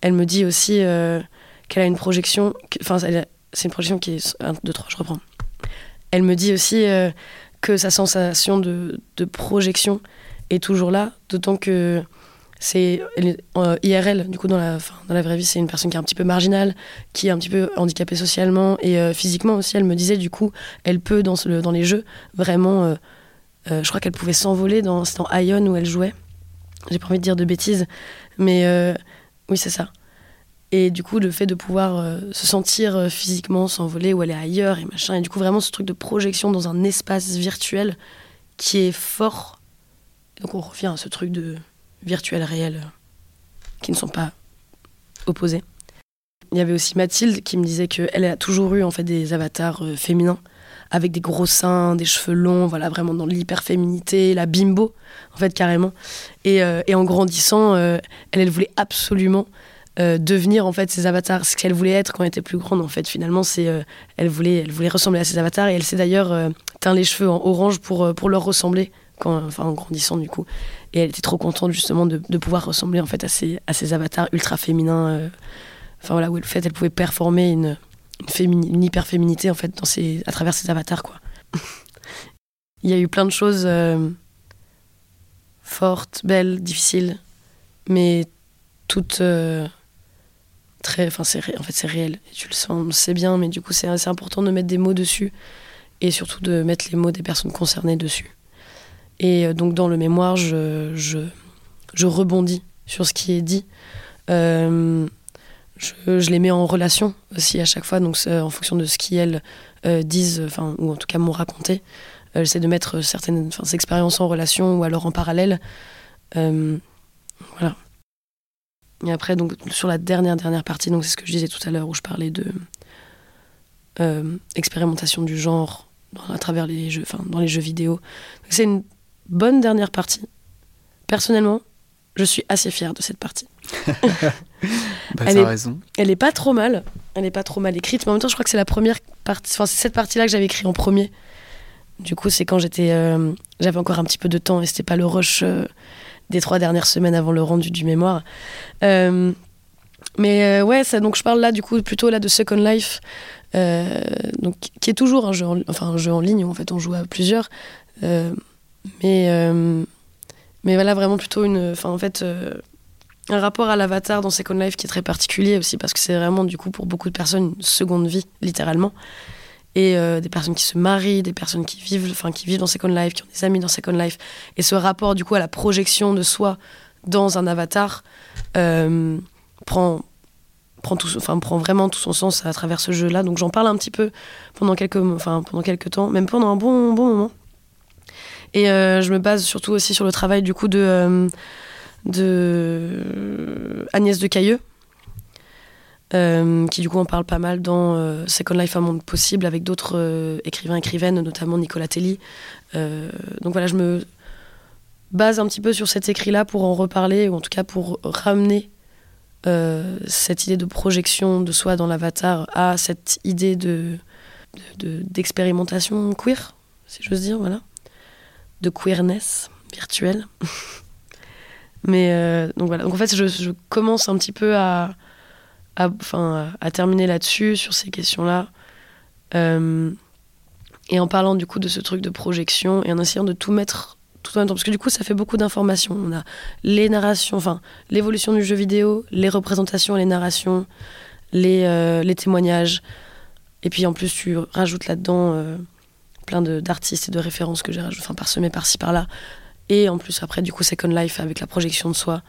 elle me dit aussi euh, qu'elle a une projection, enfin, c'est une projection qui est. 1, 2, 3, je reprends. Elle me dit aussi que sa sensation de, de, projection est toujours là, d'autant que c'est euh, IRL, du coup, dans la, dans la vraie vie, c'est une personne qui est un petit peu marginale, qui est un petit peu handicapée socialement et euh, physiquement aussi. Elle me disait, du coup, elle peut, dans, dans les jeux, vraiment. Euh, je crois qu'elle pouvait s'envoler dans, dans Ion où elle jouait. J'ai pas envie de dire de bêtises, mais oui, c'est ça. Et du coup, le fait de pouvoir se sentir physiquement s'envoler elle est ailleurs et machin, et du coup, vraiment ce truc de projection dans un espace virtuel qui est fort. donc, on revient à ce truc de virtuels réels euh, qui ne sont pas opposés. Il y avait aussi Mathilde qui me disait qu'elle a toujours eu en fait des avatars euh, féminins avec des gros seins, des cheveux longs, voilà vraiment dans l'hyperféminité, la bimbo en fait carrément. Et, euh, et en grandissant, elle, elle voulait absolument devenir en fait ses avatars, ce qu'elle voulait être quand elle était plus grande en fait. Finalement, c'est elle voulait elle voulait ressembler à ses avatars et elle s'est d'ailleurs teint les cheveux en orange pour pour leur ressembler enfin, en grandissant du coup. Et elle était trop contente justement de, pouvoir ressembler en fait à ces, à ces avatars ultra féminins. Euh, enfin voilà, où le fait elle pouvait performer une, une, une hyper féminité en fait dans ses, à travers ses avatars quoi. Il y a eu plein de choses euh, fortes, belles, difficiles, mais toutes euh, très, enfin c'est en fait c'est réel. Et tu le sens, sait bien, mais du coup c'est important de mettre des mots dessus et surtout de mettre les mots des personnes concernées dessus. Et euh, donc dans le mémoire, je, je, je rebondis sur ce qui est dit. Euh, je, les mets en relation aussi à chaque fois, donc en fonction de ce qu'elles euh, disent, enfin, ou en tout cas m'ont raconté. Euh, J'essaie de mettre certaines expériences en relation ou alors en parallèle. Euh, voilà. Et après, donc, sur la dernière, dernière partie, c'est ce que je disais tout à l'heure où je parlais de expérimentation du genre à travers les jeux, enfin, dans les jeux vidéo. C'est bonne dernière partie. Personnellement, je suis assez fière de cette partie. bah, elle, est, raison. elle est pas trop mal. Elle est pas trop mal écrite, mais en même temps, je crois que c'est la première partie. Enfin, c'est cette partie-là que j'avais écrit en premier. Du coup, c'est quand j'étais, euh, j'avais encore un petit peu de temps et c'était pas le rush euh, des trois dernières semaines avant le rendu du mémoire. Euh, mais ouais, ça, donc je parle là du coup plutôt là de Second Life, donc qui est toujours un jeu, en, enfin un jeu en ligne où en fait on joue à plusieurs. Mais, euh, mais voilà, vraiment plutôt une. Enfin, en fait, euh, un rapport à l'avatar dans Second Life qui est très particulier aussi, parce que c'est vraiment, du coup, pour beaucoup de personnes, une seconde vie, littéralement. Et euh, des personnes qui se marient, des personnes qui vivent, enfin, qui vivent dans Second Life, qui ont des amis dans Second Life. Et ce rapport, du coup, à la projection de soi dans un avatar prend, prend, tout, enfin, prend vraiment tout son sens à travers ce jeu-là. Donc j'en parle un petit peu pendant quelques, enfin, pendant quelques temps, même pendant un bon, bon moment. Et je me base surtout aussi sur le travail du coup de, de Agnès de Cailleux, qui du coup en parle pas mal dans Second Life, un monde possible, avec d'autres écrivains écrivaines, notamment Nicolas Telly. donc voilà, je me base un petit peu sur cet écrit-là pour en reparler, ou en tout cas pour ramener euh, cette idée de projection de soi dans l'avatar à cette idée de, d'expérimentation queer, si j'ose dire, voilà, de queerness virtuelle. Mais euh, donc voilà, donc en fait, je, commence un petit peu à, à, à terminer là-dessus, sur ces questions-là. Euh, et en parlant du coup de ce truc de projection et en essayant de tout mettre tout en même temps. Parce que du coup, ça fait beaucoup d'informations. On a les narrations, enfin, l'évolution du jeu vidéo, les représentations, les narrations, les, euh, les témoignages. Et puis en plus, tu rajoutes là-dedans plein d'artistes et de références que j'ai enfin, parsemées par-ci par-là. Et en plus, après, du coup, Second Life avec la projection de soi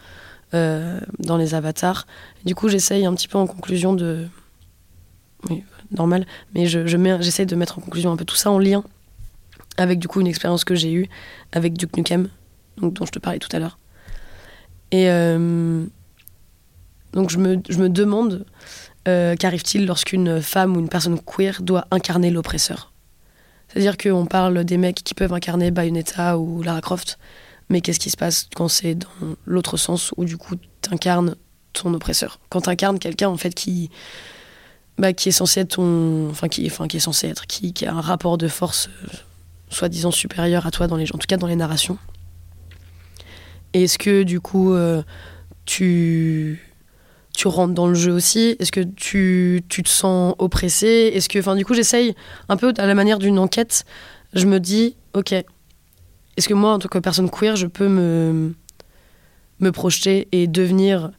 euh, dans les avatars. du coup, j'essaye un petit peu en conclusion de. Oui, normal, mais je, j'essaye de mettre en conclusion un peu tout ça en lien avec du coup une expérience que j'ai eue avec Duke Nukem, dont je te parlais tout à l'heure. Et euh, donc je me, je me demande euh, qu'arrive-t-il lorsqu'une femme ou une personne queer doit incarner l'oppresseur? C'est-à-dire qu'on parle des mecs qui peuvent incarner Bayonetta ou Lara Croft, mais qu'est-ce qui se passe quand c'est dans l'autre sens où du coup tu incarnes ton oppresseur? Quand tu incarnes quelqu'un en fait qui, bah, qui est censé être ton. Enfin, qui, enfin, qui est censé être, qui, qui a un rapport de force euh, soi-disant supérieur à toi, dans les, en tout cas dans les narrations. Est-ce que du coup, euh, tu, tu rentres dans le jeu aussi? Est-ce que tu, tu, te sens oppressé Est-ce que, enfin, du coup, j'essaye un peu à la manière d'une enquête. Je me dis, ok, est-ce que moi, en tant que personne queer, je peux me, me projeter et devenir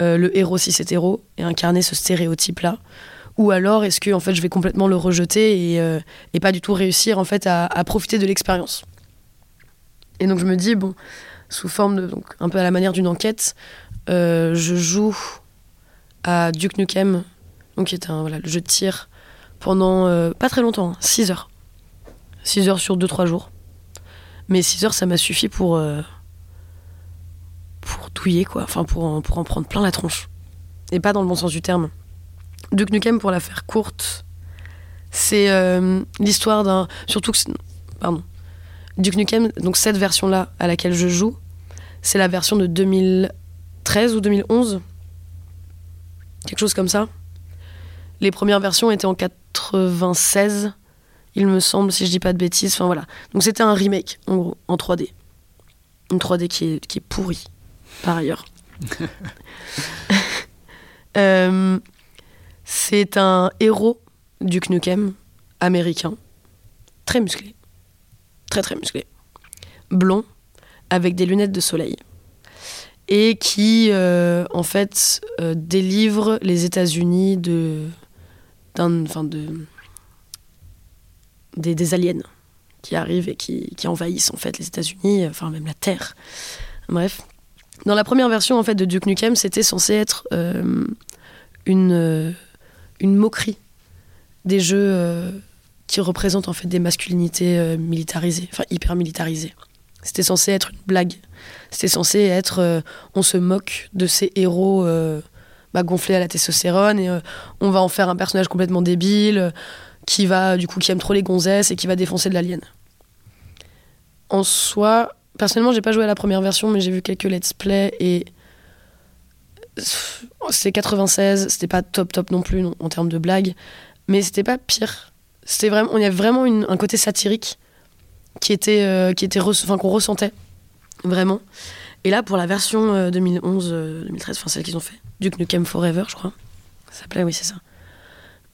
euh, le héros si c'est héros et incarner ce stéréotype-là? Ou alors est-ce que en fait je vais complètement le rejeter et, euh, et pas du tout réussir en fait à, profiter de l'expérience? Et donc je me dis bon sous forme de donc un peu à la manière d'une enquête euh, je joue à Duke Nukem qui est un voilà le jeu de tir pendant euh, pas très longtemps 6 hein, heures 6 heures sur 2-3 jours mais 6 heures ça m'a suffi pour pour douiller quoi enfin pour pour en prendre plein la tronche et pas dans le bon sens du terme Duke Nukem, pour la faire courte, c'est euh, l'histoire d'un. Surtout que. Pardon. Duke Nukem, donc cette version-là à laquelle je joue, c'est la version de 2013 ou 2011. Quelque chose comme ça. Les premières versions étaient en 96, il me semble, si je dis pas de bêtises. Enfin voilà. Donc c'était un remake, en gros, en 3D. Une 3D qui est, qui est pourrie, par ailleurs. euh, c'est un héros du Knukem américain, très musclé, très très musclé, blond, avec des lunettes de soleil, et qui euh, en fait euh, délivre les États-Unis de, enfin de, des, aliens qui arrivent et qui, envahissent en fait les États-Unis, enfin même la Terre. Bref, dans la première version en fait de Duke Nukem, c'était censé être euh, une une moquerie des jeux euh, qui représentent en fait des masculinités euh, militarisées, enfin hyper militarisées. C'était censé être une blague. C'était censé être euh, on se moque de ces héros bah, gonflés à la testostérone et on va en faire un personnage complètement débile qui va du coup qui aime trop les gonzesses et qui va défoncer de l'alien. En soi, personnellement, j'ai pas joué à la première version, mais j'ai vu quelques let's play et c'était 96, c'était pas top top non plus en termes de blagues, mais c'était pas pire. C'était vraiment, on y avait vraiment un côté satirique qui était, euh, qui était, enfin qu'on ressentait vraiment. Et là, pour la version 2011, euh, 2013, euh, enfin celle qu'ils ont fait, Duke Nukem Forever, je crois, ça s'appelait, oui c'est ça.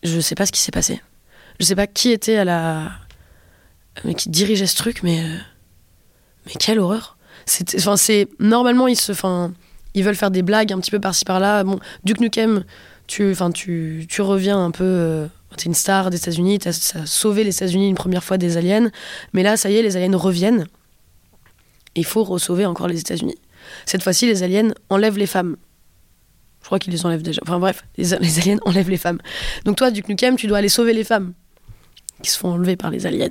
Je sais pas ce qui s'est passé. Je sais pas qui était à la, qui dirigeait ce truc, mais mais quelle horreur. Enfin c'est normalement ils se, enfin ils veulent faire des blagues un petit peu par-ci par-là. Bon, Duke Nukem, tu, tu, tu reviens un peu. Euh, t'es une star des États-Unis, t'as as sauvé les États-Unis une première fois des aliens, mais là, ça y est, les aliens reviennent. Il faut sauver encore les États-Unis. Cette fois-ci, les aliens enlèvent les femmes. Je crois qu'ils les enlèvent déjà. Enfin bref, les, aliens enlèvent les femmes. Donc toi, Duke Nukem, tu dois aller sauver les femmes qui se font enlever par les aliens.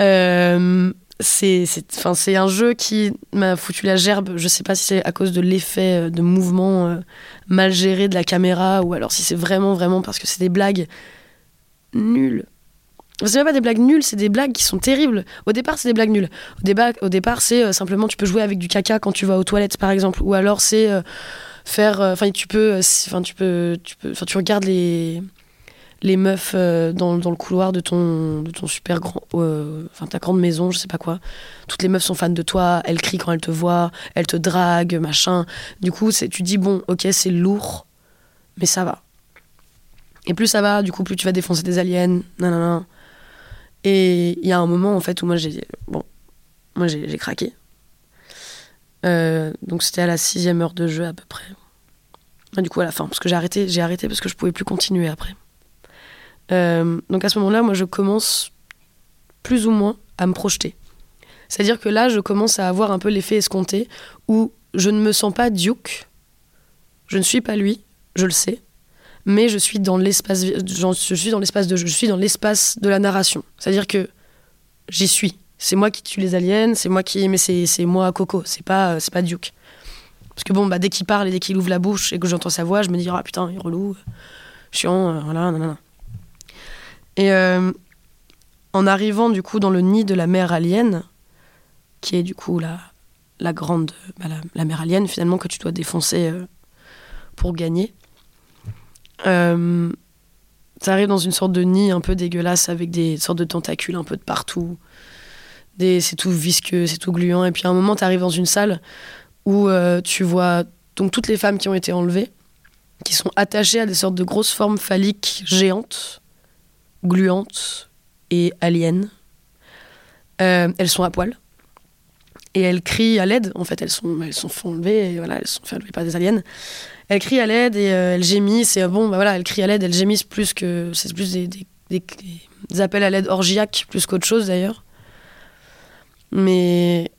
Euh, c'est un jeu qui m'a foutu la gerbe. Je sais pas si c'est à cause de l'effet de mouvement euh, mal géré de la caméra ou alors si c'est vraiment, vraiment parce que c'est des blagues nulles. C'est même pas des blagues nulles, c'est des blagues qui sont terribles. Au départ, c'est des blagues nulles. Au, au départ, c'est euh, simplement tu peux jouer avec du caca quand tu vas aux toilettes, par exemple. Ou alors c'est euh, faire. Enfin, tu peux. Enfin, tu peux. Tu peux. Enfin, tu regardes les les meufs euh, dans, dans, le couloir de ton, de ton super grand. Euh, enfin, ta grande maison, je sais pas quoi. Toutes les meufs sont fans de toi, elles crient quand elles te voient, elles te draguent, machin. Du coup, tu dis, bon, ok, c'est lourd, mais ça va. Et plus ça va, du coup, plus tu vas défoncer des aliens, nanana. Et il y a un moment, en fait, où moi, j'ai. Bon, moi, j'ai craqué. Euh, donc, c'était à la sixième heure de jeu, à peu près. du coup, à la fin, parce que j'ai arrêté, j'ai arrêté parce que je pouvais plus continuer après. Euh, donc à ce moment-là, moi, je commence plus ou moins à me projeter. C'est-à-dire que là, je commence à avoir un peu l'effet escompté où je ne me sens pas Duke, je ne suis pas lui, je le sais, mais je suis dans l'espace, je suis dans l'espace de, je suis dans l'espace de la narration. C'est-à-dire que j'y suis. C'est moi qui tue les aliens, c'est moi qui, mais c'est, moi Coco, c'est pas, c'est pas Duke. Parce que bon, bah dès qu'il parle et dès qu'il ouvre la bouche et que j'entends sa voix, je me dis ah putain, il est relou, chiant, euh, voilà, non. Et euh, en arrivant du coup dans le nid de la mère alien, qui est du coup la, la grande, bah, la, mère alien finalement que tu dois défoncer euh, pour gagner, euh, ça arrive dans une sorte de nid un peu dégueulasse avec des sortes de tentacules un peu de partout. C'est tout visqueux, c'est tout gluant. Et puis à un moment, tu arrives dans une salle où tu vois donc toutes les femmes qui ont été enlevées, qui sont attachées à des sortes de grosses formes phalliques géantes gluantes et aliens. Euh, elles sont à poil. Et elles crient à l'aide. En fait, elles sont, elles sont enlevées, et voilà, elles sont fait enlever par des aliens. Elles crient à l'aide et euh, elles gémissent. Et bon, bah voilà, elles crient à l'aide, elles gémissent plus que. C'est plus des, des, appels à l'aide orgiaques, plus qu'autre chose d'ailleurs. Mais.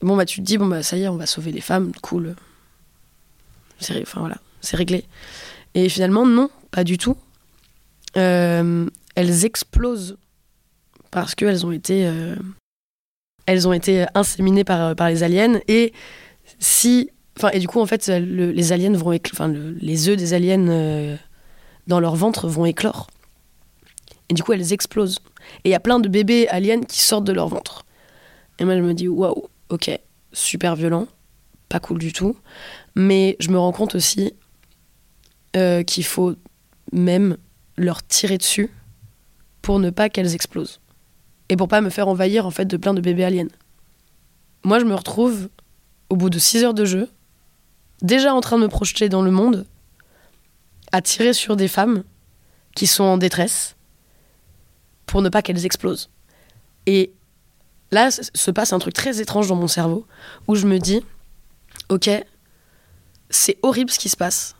Bon, bah tu te dis, bon, bah ça y est, on va sauver les femmes, cool. C'est enfin, voilà, réglé. Et finalement, non, pas du tout. Euh, elles explosent parce qu'elles ont été euh, elles ont été inséminées par, par les aliens et si et du coup en fait les aliens vont enfin les œufs des aliens euh, dans leur ventre vont éclore et du coup elles explosent et il y a plein de bébés aliens qui sortent de leur ventre et moi je me dis waouh ok super violent pas cool du tout mais je me rends compte aussi euh, qu'il faut même leur tirer dessus pour ne pas qu'elles explosent. Et pour pas me faire envahir en fait de plein de bébés aliens. Moi, je me retrouve, au bout de 6 heures de jeu, déjà en train de me projeter dans le monde, à tirer sur des femmes qui sont en détresse pour ne pas qu'elles explosent. Et là se passe un truc très étrange dans mon cerveau où je me dis, ok, c'est horrible ce qui se passe,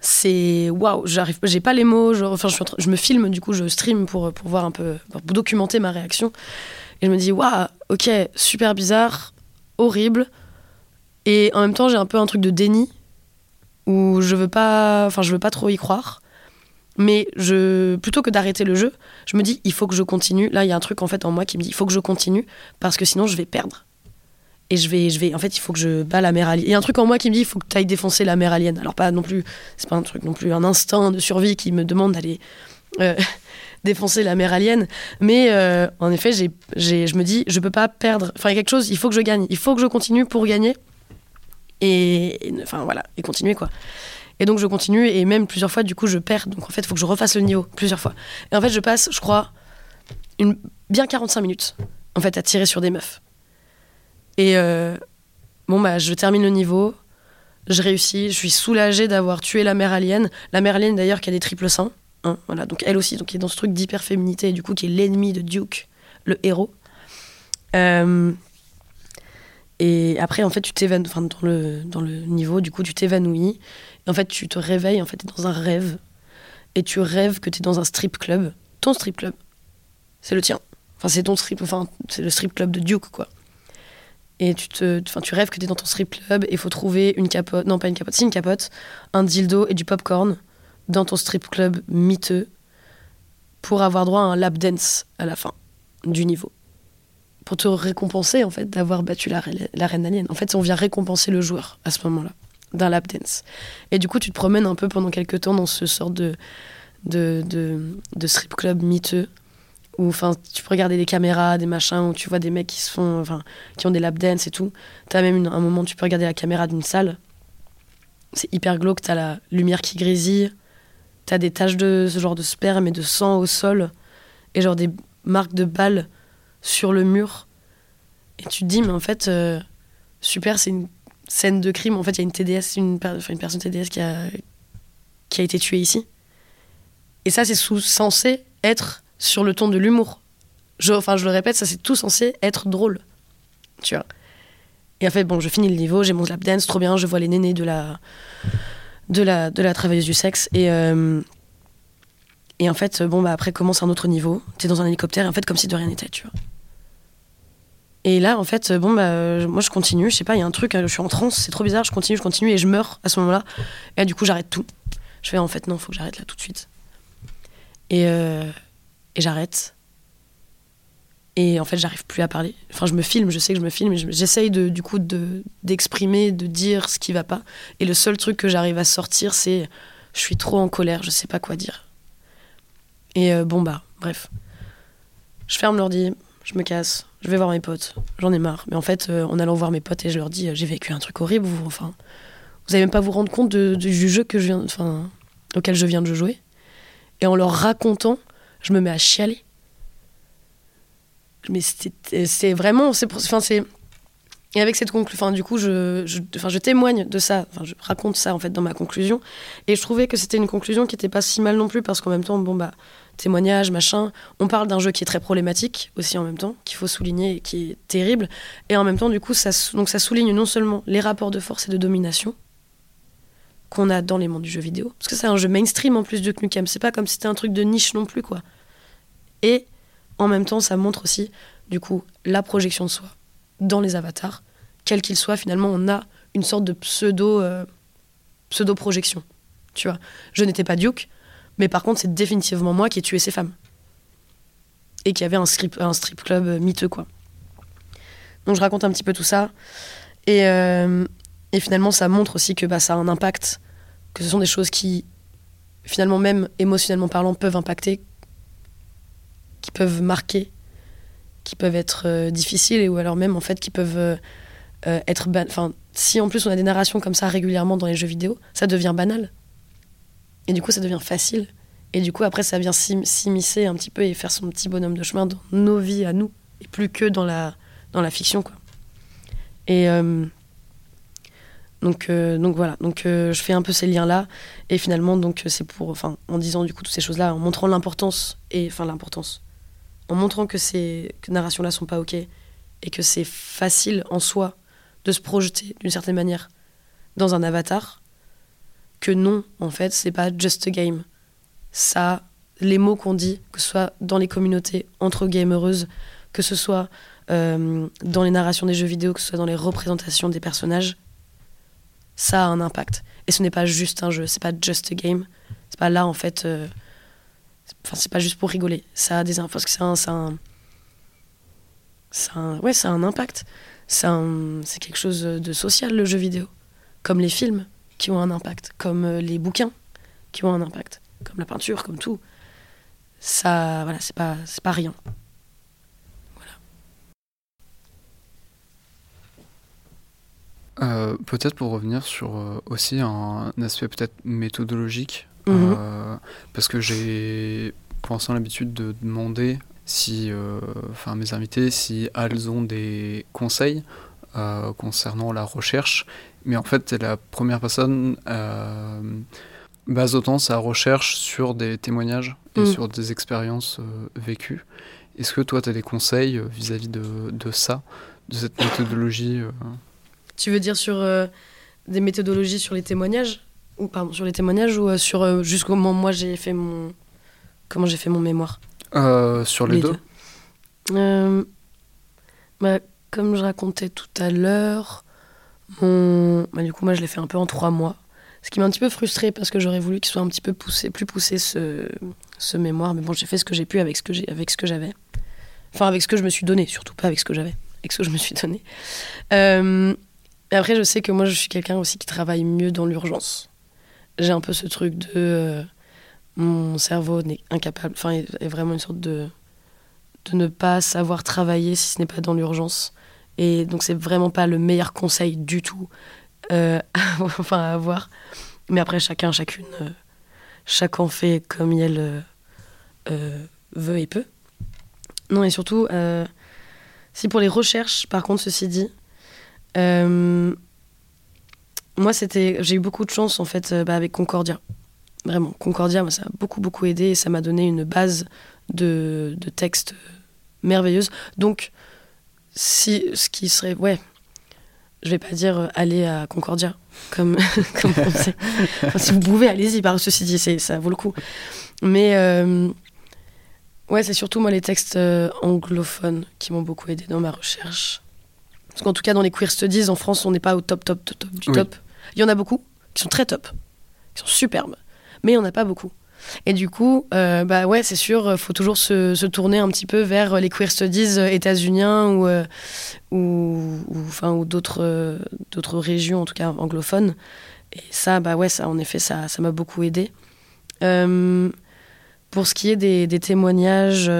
c'est waouh, j'arrive, j'ai pas les mots. Je, enfin, je, me filme, du coup, je stream pour, pour voir un peu, pour documenter ma réaction. Et je me dis, waouh, ok, super bizarre, horrible. Et en même temps, j'ai un peu un truc de déni où je veux pas, enfin, je veux pas trop y croire. Mais je, plutôt que d'arrêter le jeu, je me dis, il faut que je continue. Là, il y a un truc en fait en moi qui me dit, il faut que je continue parce que sinon, je vais perdre. Et je vais je vais en fait il faut que je bats la mère alien. Il y a un truc en moi qui me dit il faut que tu ailles défoncer la mère alien. Alors pas non plus c'est pas un truc non plus un instinct de survie qui me demande d'aller euh, défoncer la mère alien. Mais euh, en effet j'ai, je me dis je peux pas perdre. Enfin il y a quelque chose il faut que je gagne. Il faut que je continue pour gagner et, enfin voilà et continuer quoi et donc je continue et même plusieurs fois du coup je perds donc en fait il faut que je refasse le niveau plusieurs fois et en fait je passe je crois une bien 45 minutes en fait à tirer sur des meufs et euh, bon, bah, je termine le niveau, je réussis, je suis soulagée d'avoir tué la mère alien. La mère alien, d'ailleurs, qui a des triples seins. Hein, voilà, donc elle aussi, donc qui est dans ce truc d'hyperféminité, du coup, qui est l'ennemi de Duke, le héros. Euh, et après, en fait, tu t'évanouis, enfin, dans le, dans le niveau, du coup, tu t'évanouis. En fait, tu te réveilles, en fait, t'es dans un rêve. Et tu rêves que t'es dans un strip club. Ton strip club. C'est le tien. Enfin, c'est ton strip, enfin, c'est le strip club de Duke, quoi. et tu te, enfin, tu rêves que tu es dans ton strip club et il faut trouver une capote, non pas une capote, si une capote, un dildo et du popcorn dans ton strip club miteux pour avoir droit à un lap dance à la fin du niveau. Pour te récompenser en fait d'avoir battu la, reine alien. En fait, on vient récompenser le joueur à ce moment-là d'un lap dance. Et du coup, tu te promènes un peu pendant quelques temps dans ce sort de, strip club miteux où enfin tu peux regarder des caméras, des machins, où tu vois des mecs qui se font, enfin, qui ont des lap dance et tout. T'as même un moment, tu peux regarder la caméra d'une salle. C'est hyper glauque, t'as la lumière qui grésille, t'as des taches de ce genre de sperme et de sang au sol, et genre des marques de balles sur le mur. Et tu te dis, mais en fait, euh, super, c'est une scène de crime. En fait, il y a une TDS, une, personne TDS qui a, qui a été tuée ici. Et ça, c'est censé être sur le ton de l'humour. Je, enfin, je le répète, ça c'est tout censé être drôle. Tu vois. Et en fait, bon, je finis le niveau, j'ai mon lap dance, trop bien, je vois les nénés de la, de la, de la travailleuse du sexe. Et, euh, et en fait, bon, bah après commence un autre niveau. T'es dans un hélicoptère, et en fait, comme si de rien n'était, tu vois. Et là, en fait, bon, bah, moi je continue, je sais pas, il y a un truc, je suis en transe, c'est trop bizarre, je continue, je continue, et je meurs à ce moment-là. Et là, du coup, j'arrête tout. Je fais, en fait, non, faut que j'arrête là tout de suite. Et, euh, et j'arrête. Et en fait, j'arrive plus à parler. Enfin, je me filme, je sais que je me filme, j'essaye de, du coup de, d'exprimer, de dire ce qui va pas. Et le seul truc que j'arrive à sortir, c'est je suis trop en colère, je sais pas quoi dire. Et euh, bon, bah, bref. Je ferme l'ordi, je me casse, je vais voir mes potes, j'en ai marre. Mais en fait, euh, en allant voir mes potes et je leur dis, euh, j'ai vécu un truc horrible, vous, enfin, vous allez même pas vous rendre compte du jeu que je viens, enfin, auquel je viens de jouer. Et en leur racontant je me mets à chialer. Mais c'est vraiment. Enfin, c'est. Et avec cette conclusion, du coup, je, je, enfin, je témoigne de ça, enfin, je raconte ça en fait dans ma conclusion. Et je trouvais que c'était une conclusion qui n'était pas si mal non plus, parce qu'en même temps, bon, bah, témoignage, machin, on parle d'un jeu qui est très problématique aussi en même temps, qu'il faut souligner et qui est terrible. Et en même temps, du coup, ça, donc ça souligne non seulement les rapports de force et de domination, qu'on a dans les mondes du jeu vidéo. Parce que c'est un jeu mainstream en plus de Knukem. C'est pas comme si c'était un truc de niche non plus, quoi. Et en même temps, ça montre aussi, du coup, la projection de soi dans les avatars. Quel qu'il soit, finalement, on a une sorte de pseudo, euh, pseudo-projection. Tu vois, je n'étais pas Duke, mais par contre, c'est définitivement moi qui ai tué ces femmes. Et qui avait un, strip, un strip club miteux, quoi. Donc je raconte un petit peu tout ça. Et, euh, et finalement, ça montre aussi que bah, ça a un impact, que ce sont des choses qui, finalement, même émotionnellement parlant, peuvent impacter, qui peuvent marquer, qui peuvent être euh, difficiles, ou alors même, en fait, qui peuvent euh, euh, être... Enfin, si en plus on a des narrations comme ça régulièrement dans les jeux vidéo, ça devient banal. Et du coup, ça devient facile. Et du coup, après, ça vient s'immiscer un petit peu et faire son petit bonhomme de chemin dans nos vies à nous, et plus que dans la, dans la fiction, quoi. Et... Donc, euh, donc voilà, donc euh, je fais un peu ces liens-là. Et finalement, donc c'est pour, enfin, en disant du coup toutes ces choses-là, en montrant l'importance, et enfin l'importance, en montrant que ces narrations-là sont pas OK, et que c'est facile en soi de se projeter d'une certaine manière dans un avatar, que non, en fait, c'est pas just a game. Ça, les mots qu'on dit, que ce soit dans les communautés entre gamereuses, que ce soit euh, dans les narrations des jeux vidéo, que ce soit dans les représentations des personnages, ça a un impact. Et ce n'est pas juste un jeu, c'est pas just a game. C'est pas là en fait. Euh, enfin, c'est pas juste pour rigoler. Ça a des parce que c'est un, c'est un, ouais, c'est un impact. C'est quelque chose de social le jeu vidéo, comme les films qui ont un impact, comme euh, les bouquins qui ont un impact, comme la peinture, comme tout. Ça, voilà, c'est pas, c'est pas rien. Euh, peut-être pour revenir sur euh, aussi un, aspect peut-être méthodologique, mhm. euh, parce que j'ai pour l'instant l'habitude de demander si, enfin mes invités, si elles ont des conseils concernant la recherche, mais en fait la première personne base autant sa recherche sur des témoignages et mhm. sur des expériences vécues. Est-ce que toi tu as des conseils vis-à-vis de, de, ça, de cette méthodologie tu veux dire sur euh, des méthodologies sur les témoignages ou pardon sur les témoignages ou euh, sur euh, jusqu'au moment moi j'ai fait mon comment j'ai fait mon mémoire? Sur les, deux, bah, comme je racontais tout à l'heure, mon... Bah, du coup, moi, je l'ai fait un peu en trois mois. Ce qui m'a un petit peu frustré parce que j'aurais voulu qu'il soit un petit peu poussé, plus poussé ce, ce mémoire. Mais bon, j'ai fait ce que j'ai pu avec ce que j'ai, avec ce que j'avais. Enfin, avec ce que je me suis donné, surtout pas avec ce que j'avais, avec ce que je me suis donné. Euh, après, je sais que moi, je suis quelqu'un aussi qui travaille mieux dans l'urgence. J'ai un peu ce truc de euh, mon cerveau n'est incapable, enfin, est vraiment une sorte de de ne pas savoir travailler si ce n'est pas dans l'urgence. Et donc, c'est vraiment pas le meilleur conseil du tout euh, enfin, à avoir. Mais après, chacun, chacune, euh, chacun fait comme il euh, veut et peut. Non, et surtout, si pour les recherches, par contre, ceci dit, moi, c'était, j'ai eu beaucoup de chance en fait bah, avec Concordia. Vraiment, Concordia, moi, ça a beaucoup, beaucoup aidé et ça m'a donné une base de, de textes merveilleuse. Donc, si ce qui serait, ouais, je vais pas dire euh, aller à Concordia, comme, comme on sait. si vous pouvez, allez-y, par ceci dit, ça vaut le coup. Mais euh, ouais, c'est surtout moi les textes euh, anglophones qui m'ont beaucoup aidé dans ma recherche. Parce qu'en tout cas, dans les queer studies, en France, on n'est pas au top, top, top, top du top. Il y en a beaucoup qui sont très top, qui sont superbes, mais il n'y en a pas beaucoup. Et du coup, euh, bah ouais, c'est sûr, il faut toujours se, tourner un petit peu vers les queer studies états-uniens ou, euh, ou, enfin, ou d'autres, d'autres régions, en tout cas anglophones. Et ça, bah ouais, ça, en effet, ça, ça m'a beaucoup aidé. Euh, pour ce qui est des, témoignages,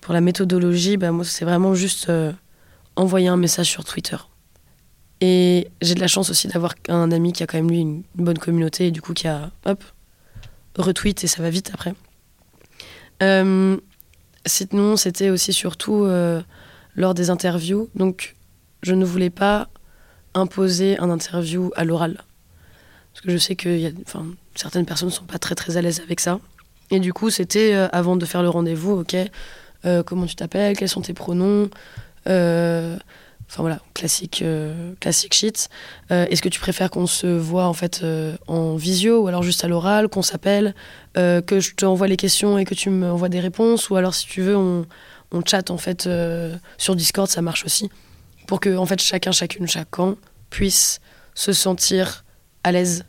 pour la méthodologie, bah moi, c'est vraiment juste envoyer un message sur Twitter. Et j'ai de la chance aussi d'avoir un ami qui a quand même lui une bonne communauté et du coup qui a retweet et ça va vite après. Euh, sinon, c'était aussi surtout euh, lors des interviews. Donc, je ne voulais pas imposer un interview à l'oral. Parce que je sais que certaines personnes ne sont pas très très à l'aise avec ça. Et du coup, c'était euh, avant de faire le rendez-vous, ok, comment tu t'appelles, quels sont tes pronoms, Enfin voilà, classique, euh, classique shit. Euh, est-ce que tu préfères qu'on se voit en fait euh, en visio ou alors juste à l'oral, qu'on s'appelle, que je te envoie les questions et que tu me envoies des réponses ou alors si tu veux on, chatte en fait sur Discord, ça marche aussi. Pour que en fait chacun, chacune, chacun puisse se sentir à l'aise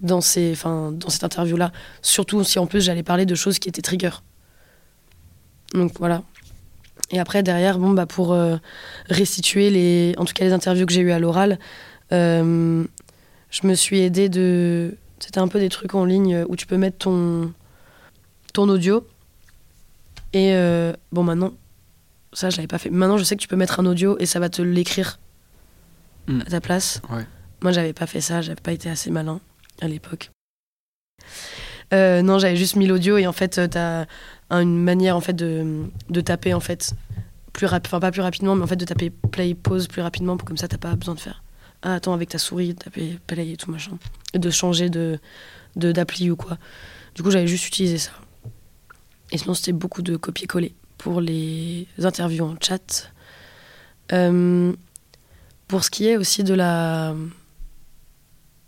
dans, ces, dans cette interview-là. Surtout si en plus j'allais parler de choses qui étaient trigger. Donc voilà. Et après, derrière, bon, bah, pour euh, restituer, les, en tout cas les interviews que j'ai eues à l'oral, euh, je me suis aidée de... C'était un peu des trucs en ligne où tu peux mettre ton, ton audio. Et euh, bon, maintenant, ça, je l'avais pas fait. Maintenant, je sais que tu peux mettre un audio et ça va te l'écrire hmm. à ta place. Ouais. Moi, j'avais pas fait ça, j'avais pas été assez malin à l'époque. non, j'avais juste mis l'audio et en fait, t'as une manière en fait de, de taper en fait plus rapide, enfin pas plus rapidement, mais en fait de taper play pause plus rapidement pour comme ça t'as pas besoin de faire ah attends avec ta souris taper play et tout machin et de changer de d'appli ou quoi. Du coup j'avais juste utilisé ça. Et sinon c'était beaucoup de copier-coller pour les interviews en chat. Euh, pour ce qui est aussi de la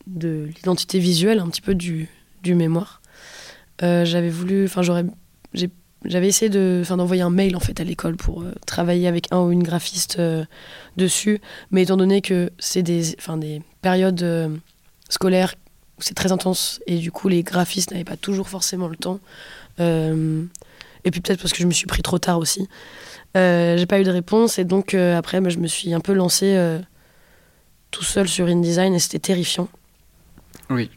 de l'identité visuelle un petit peu du, du mémoire. Euh, j'avais voulu, enfin j'aurais j'avais essayé de, d'envoyer un mail en fait à l'école pour euh, travailler avec un ou une graphiste euh, dessus, mais étant donné que c'est des, des périodes euh, scolaires où c'est très intense et du coup les graphistes n'avaient pas toujours forcément le temps, et puis peut-être parce que je me suis pris trop tard aussi, j'ai pas eu de réponse et donc après bah, je me suis un peu lancé tout seul sur InDesign et c'était terrifiant. Oui.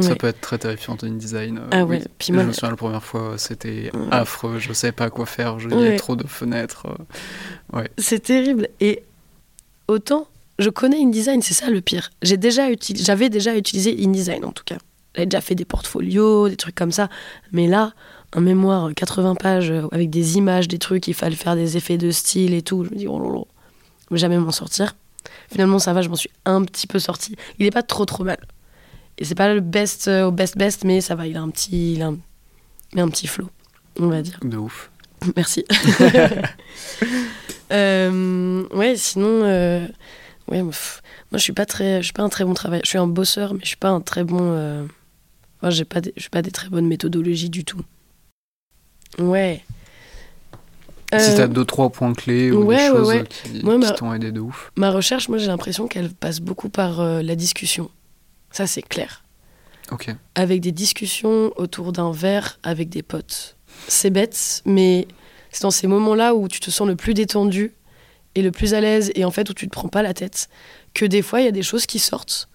Ça peut être très terrifiant en InDesign. Ah ouais. Puis je me souviens la première fois, c'était affreux. Je savais pas quoi faire. Je voyais trop de fenêtres. Euh, ouais. C'est terrible. Et autant, je connais InDesign, c'est ça le pire. J'ai déjà j'avais déjà utilisé InDesign en tout cas. J'avais déjà fait des portfolios, des trucs comme ça. Mais là, un mémoire 80 pages euh, avec des images, des trucs, il fallait faire des effets de style et tout. Je me dis, oh là jamais m'en sortir. Finalement, ça va, je m'en suis un petit peu sorti. Il est pas trop trop mal. Et c'est pas le best euh, au best best, mais ça va, il a un petit, il a un, petit flow, on va dire. De ouf. Merci. euh, ouais, sinon, euh, ouais, moi je suis pas très, je suis pas un très bon travail. Je suis un bosseur, mais je suis pas un très bon. Euh, moi, j'ai pas, des, j'ai pas des très bonnes méthodologies du tout. Ouais. Si t'as deux, trois points clés ou ouais, des ouais, choses ouais. qui, Moi, qui ma- t'ont aidé de ouf. Ma recherche, moi j'ai l'impression qu'elle passe beaucoup par la discussion. Ça c'est clair. Ok. Avec des discussions autour d'un verre avec des potes. C'est bête, mais c'est dans ces moments-là où tu te sens le plus détendu et le plus à l'aise et en fait où tu te prends pas la tête que des fois il y a des choses qui sortent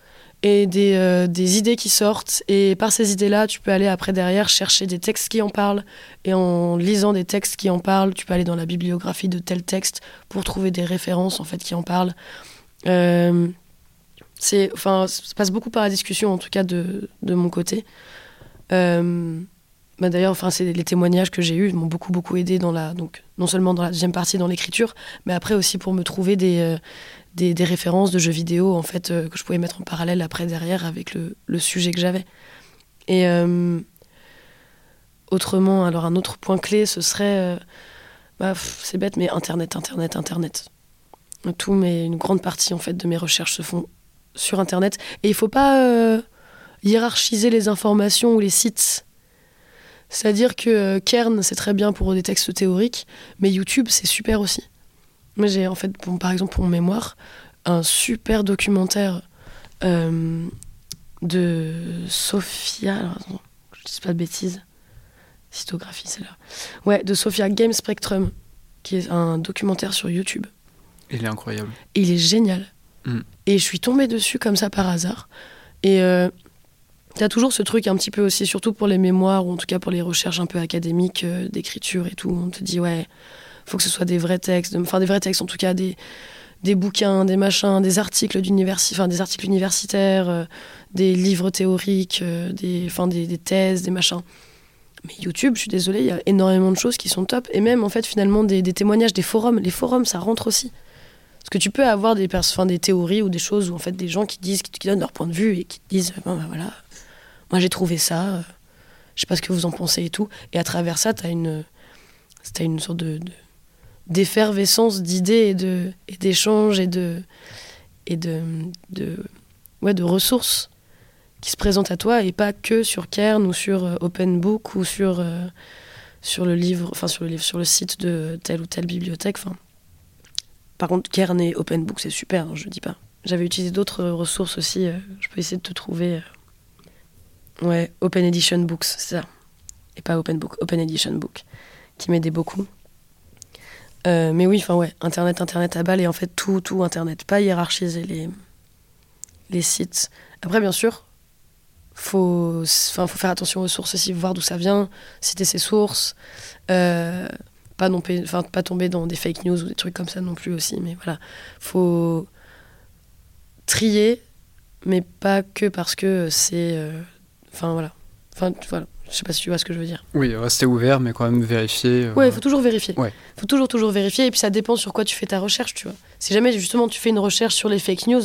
et des, euh, des idées qui sortent et par ces idées-là tu peux aller après derrière chercher des textes qui en parlent et en lisant des textes qui en parlent tu peux aller dans la bibliographie de tel texte pour trouver des références en fait qui en parlent Euh, c'est enfin ça passe beaucoup par la discussion en tout cas de, de mon côté. Euh, bah d'ailleurs enfin c'est les témoignages que j'ai eus m'ont beaucoup beaucoup aidé dans la donc non seulement dans la deuxième partie dans l'écriture mais après aussi pour me trouver des euh, des, références de jeux vidéo en fait euh, que je pouvais mettre en parallèle après derrière avec le, le sujet que j'avais. Et autrement alors un autre point clé ce serait bah, c'est bête mais internet internet internet. Tout mais une grande partie en fait de mes recherches se font sur internet et il faut pas euh, hiérarchiser les informations ou les sites c'est-à-dire que euh, Kern c'est très bien pour des textes théoriques mais YouTube c'est super aussi moi j'ai en fait bon, par exemple pour mon mémoire un super documentaire euh, de Sophia alors, attends, je dis pas de bêtises cytographie c'est là ouais de Sophia Game Spectrum qui est un documentaire sur YouTube Il est incroyable. et il est génial. Mm. Et je suis tombée dessus comme ça par hasard. Et euh, t'as toujours ce truc un petit peu aussi, surtout pour les mémoires, ou en tout cas pour les recherches un peu académiques euh, d'écriture et tout. On te dit, ouais, faut que ce soit des vrais textes, enfin des vrais textes, en tout cas des, des bouquins, des machins, des articles, des articles universitaires, euh, des livres théoriques, euh, des, des, des thèses, des machins. Mais YouTube, je suis désolée, il y a énormément de choses qui sont top. Et même, en fait, finalement, des, des témoignages, des forums. Les forums, ça rentre aussi. Parce que tu peux avoir des, enfin, des théories ou des choses où en fait des gens qui disent, qui, donnent leur point de vue et qui te disent, bon, ben voilà, moi j'ai trouvé ça, euh, je sais pas ce que vous en pensez et tout. Et à travers ça, tu as une, t'as une sorte de, de- d'effervescence d'idées et de et d'échanges et de et de, de ouais de ressources qui se présentent à toi et pas que sur Kern ou sur euh, OpenBook ou sur euh, sur le livre enfin sur le livre sur le site de telle ou telle bibliothèque par contre, Kern et OpenBook, c'est super, hein, je dis pas. J'avais utilisé d'autres ressources aussi. euh, je peux essayer de te trouver. euh, Ouais, Open Edition Books, c'est ça. Et pas OpenBook, Open Edition Book, qui m'aidait beaucoup. Euh, mais oui, Internet, Internet à balle et en fait tout, tout Internet. Pas hiérarchiser les, sites. Après, bien sûr, faut, faut faire attention aux sources aussi, voir d'où ça vient, citer ses sources. Pas, non, enfin, pas tomber dans des fake news ou des trucs comme ça non plus aussi. Mais voilà, faut trier, mais pas que parce que c'est. euh, Enfin voilà. Enfin voilà. Je sais pas si tu vois ce que je veux dire. Oui, rester ouvert, mais quand même vérifier. euh, Ouais, il faut toujours vérifier. Ouais. faut toujours, toujours vérifier. Et puis ça dépend sur quoi tu fais ta recherche, tu vois. Si jamais justement tu fais une recherche sur les fake news,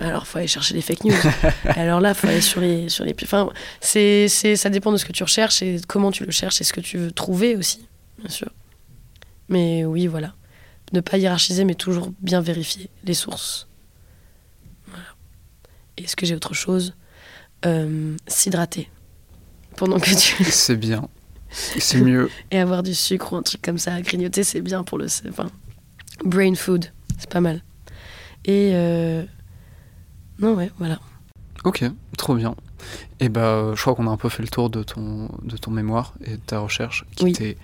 alors faut aller chercher les fake news. alors là, faut aller sur les. Sur les... Enfin, c'est, c'est, ça dépend de ce que tu recherches et comment tu le cherches et ce que tu veux trouver aussi, bien sûr. Mais oui, voilà. Ne pas hiérarchiser, mais toujours bien vérifier les sources. Voilà. Est-ce que j'ai autre chose? Euh, S'hydrater. Pendant que tu. C'est bien. C'est mieux. Et avoir du sucre ou un truc comme ça à grignoter, c'est bien pour le. Enfin, brain food, c'est pas mal. Et. euh, Non, ouais, voilà. Ok, trop bien. Et bah, je crois qu'on a un peu fait le tour de ton, de ton mémoire et de ta recherche, qui Oui.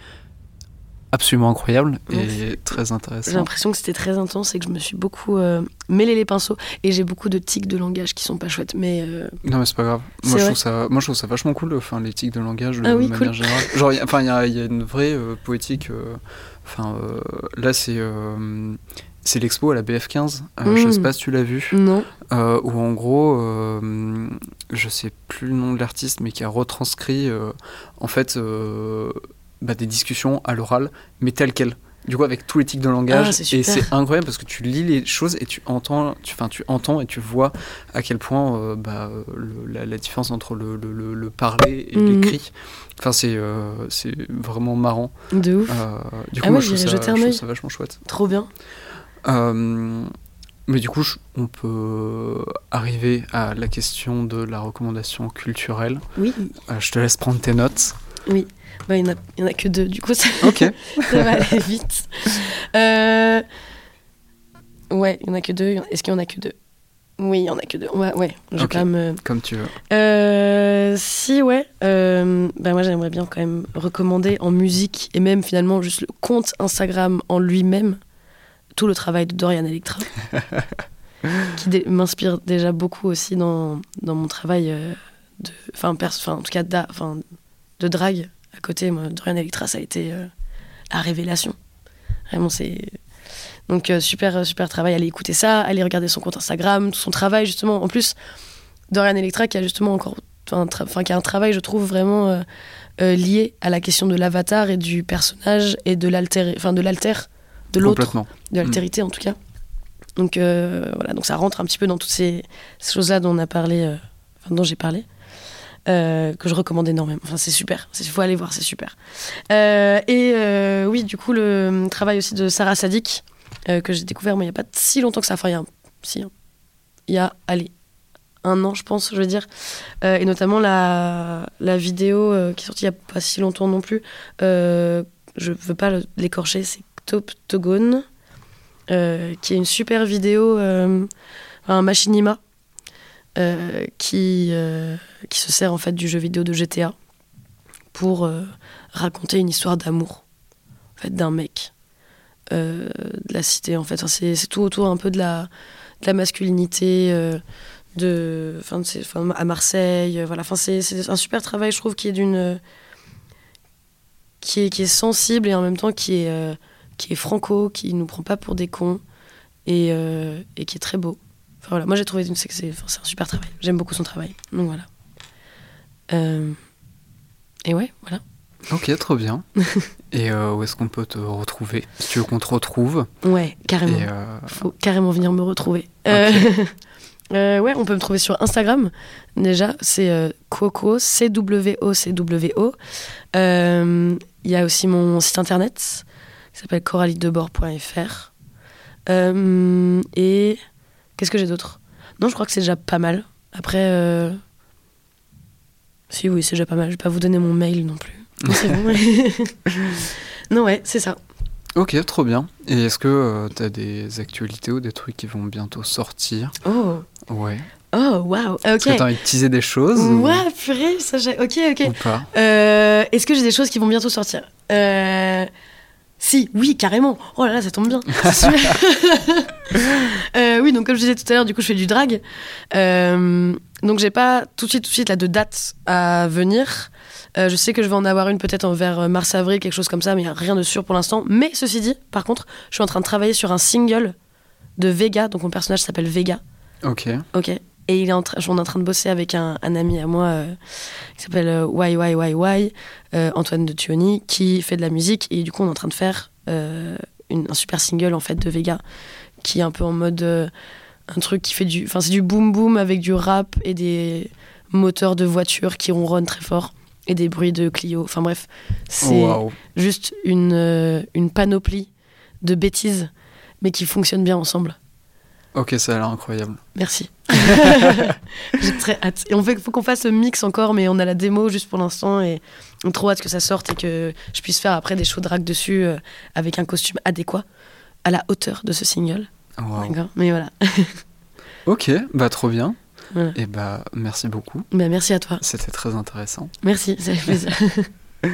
Absolument incroyable et très J'ai intéressant. l'impression que c'était très intense et que je me suis beaucoup euh, mêlé les pinceaux. Et j'ai beaucoup de tics de langage qui sont pas chouettes. Mais euh, Non, mais c'est pas grave. Moi je, trouve ça, moi, je trouve ça vachement cool, enfin, l'éthique de langage Ah de oui, manière cool. générale. Genre, il y a- enfin, il y a, il y a une vraie euh, poétique. euh, Enfin, euh, là, c'est. euh, c'est l'expo à la BF15, euh, je sais pas si tu l'as vu, non. euh, où en gros, euh, je sais plus le nom de l'artiste, mais qui a retranscrit euh, en fait euh, bah, des discussions à l'oral, mais telles quelles. Du coup, avec tous les tics de langage, Ah, et c'est incroyable parce que tu lis les choses et tu entends, tu, tu entends et tu vois à quel point euh, bah, le- la, la différence entre le, le- le- le parler et Mhm. l'écrit. Enfin, c'est euh, vraiment marrant. De ouf. Euh, du Ah coup, moi, ouais, je trouve, ça, je trouve ça vachement chouette. Trop bien. Euh, mais du coup, on peut arriver à la question de la recommandation culturelle. Oui. Euh, je te laisse prendre tes notes. Oui, bah, il n'y en, a- en a que deux, du coup ça, va aller vite. Euh, Ouais, il n'y en a que deux. Est-ce qu'il y en a que deux? Oui, il y en a que deux. Ouais, ouais. Je vais Ok. quand même, euh, Comme tu veux. Euh, si, ouais. Euh, ben moi, j'aimerais bien quand même recommander en musique et même finalement juste le compte Instagram en lui-même tout le travail de Dorian Electra, qui m'inspire déjà beaucoup aussi dans, dans mon travail euh, de, enfin, en tout cas, d'a- de drague. À côté, moi, Dorian Electra, ça a été euh, la révélation. Vraiment, c'est donc euh, super, super travail. Allez écouter ça, allez regarder son compte Instagram, tout son travail justement. En plus, Dorian Electra qui a justement encore enfin, qui a un travail je trouve vraiment euh, euh, lié à la question de l'avatar et du personnage et de l'alter enfin de l'alter de l'autre de l'altérité en tout cas donc euh, voilà donc ça rentre un petit peu dans toutes ces, ces choses là dont on a parlé euh, dont j'ai parlé euh, que je recommande énormément enfin c'est super il faut aller voir c'est super Euh, et euh, oui du coup le travail aussi de Sarah Sadik que j'ai découvert mais il n'y a pas si longtemps que ça enfin il y a un- si hein. il y a allez un an, je pense, je veux dire. Et notamment la, la vidéo qui est sortie il n'y a pas si longtemps non plus. Je veux pas l'écorcher, c'est Top Togone, euh, qui est une super vidéo, un machinima, qui, euh, qui se sert en fait du jeu vidéo de GTA pour euh, raconter une histoire d'amour en fait, d'un mec euh, de la cité. En fait, c'est tout autour un peu de la, masculinité. euh, de, à Marseille, euh, voilà. Enfin, c'est un super travail, je trouve, qui est d'une, euh, qui est, qui est sensible et en même temps qui est, euh, qui est franco, qui nous prend pas pour des cons euh, et qui est très beau. Voilà, moi j'ai trouvé que c'est un super travail. J'aime beaucoup son travail. Donc voilà. Euh, et ouais, voilà. Ok, trop bien. Et euh, où est-ce qu'on peut te retrouver Si tu veux qu'on te retrouve? Ouais, carrément. Et, euh, faut carrément venir me retrouver. Ouais, on peut me trouver sur Instagram. Déjà, c'est Coco, C-W-O-C-W-O. Il y a aussi mon site internet qui s'appelle coralidebord.fr. Et qu'est-ce que j'ai d'autre? Non, je crois que c'est déjà pas mal. Après, euh, si oui, c'est déjà pas mal. Je vais pas vous donner mon mail non plus. Non, c'est bon. non, ouais, c'est ça. Ok, trop bien. Et est-ce que tu as des actualités ou des trucs qui vont bientôt sortir? Oh, Ouais. oh, waouh. Ok. Est-ce que tu as envie de teaser des choses ou- Ouais, purée, ça j'ai. Ok, ok. ou pas? Euh, Est-ce que j'ai des choses qui vont bientôt sortir? Euh, Si, oui, carrément. Oh là là, ça tombe bien. Euh, oui, donc comme je disais tout à l'heure, du coup, je fais du drag. Euh, donc j'ai pas tout de suite, tout de suite là de date à venir. Euh, je sais que je vais en avoir une peut-être en vers mars-avril, quelque chose comme ça, mais il n'y a rien de sûr pour l'instant. Mais ceci dit, par contre, je suis en train de travailler sur un single de Vega, donc mon personnage s'appelle Vega. Ok. Ok. Et il est en train, on est en train de bosser avec un, un ami à moi euh, qui s'appelle euh, YYYY, euh, Antoine de Tuoni, qui fait de la musique. Et du coup, on est en train de faire euh, une- un super single en fait de Vega, qui est un peu en mode un truc qui fait du, enfin c'est du boom boom avec du rap et des moteurs de voiture qui ronronnent très fort et des bruits de Clio. Enfin bref, c'est juste une une panoplie de bêtises, mais qui fonctionnent bien ensemble. Ok, ça a l'air incroyable. Merci. J'ai très hâte. Et on fait, faut qu'on fasse le mix encore, mais on a la démo juste pour l'instant et on a trop hâte que ça sorte et que je puisse faire après des shows drag dessus euh, avec un costume adéquat à la hauteur de ce single. Waouh. D'accord Mais voilà. Ok, bah trop bien. Voilà. Et bah merci beaucoup. Bah, merci à toi. C'était très intéressant. Merci, ça fait plaisir.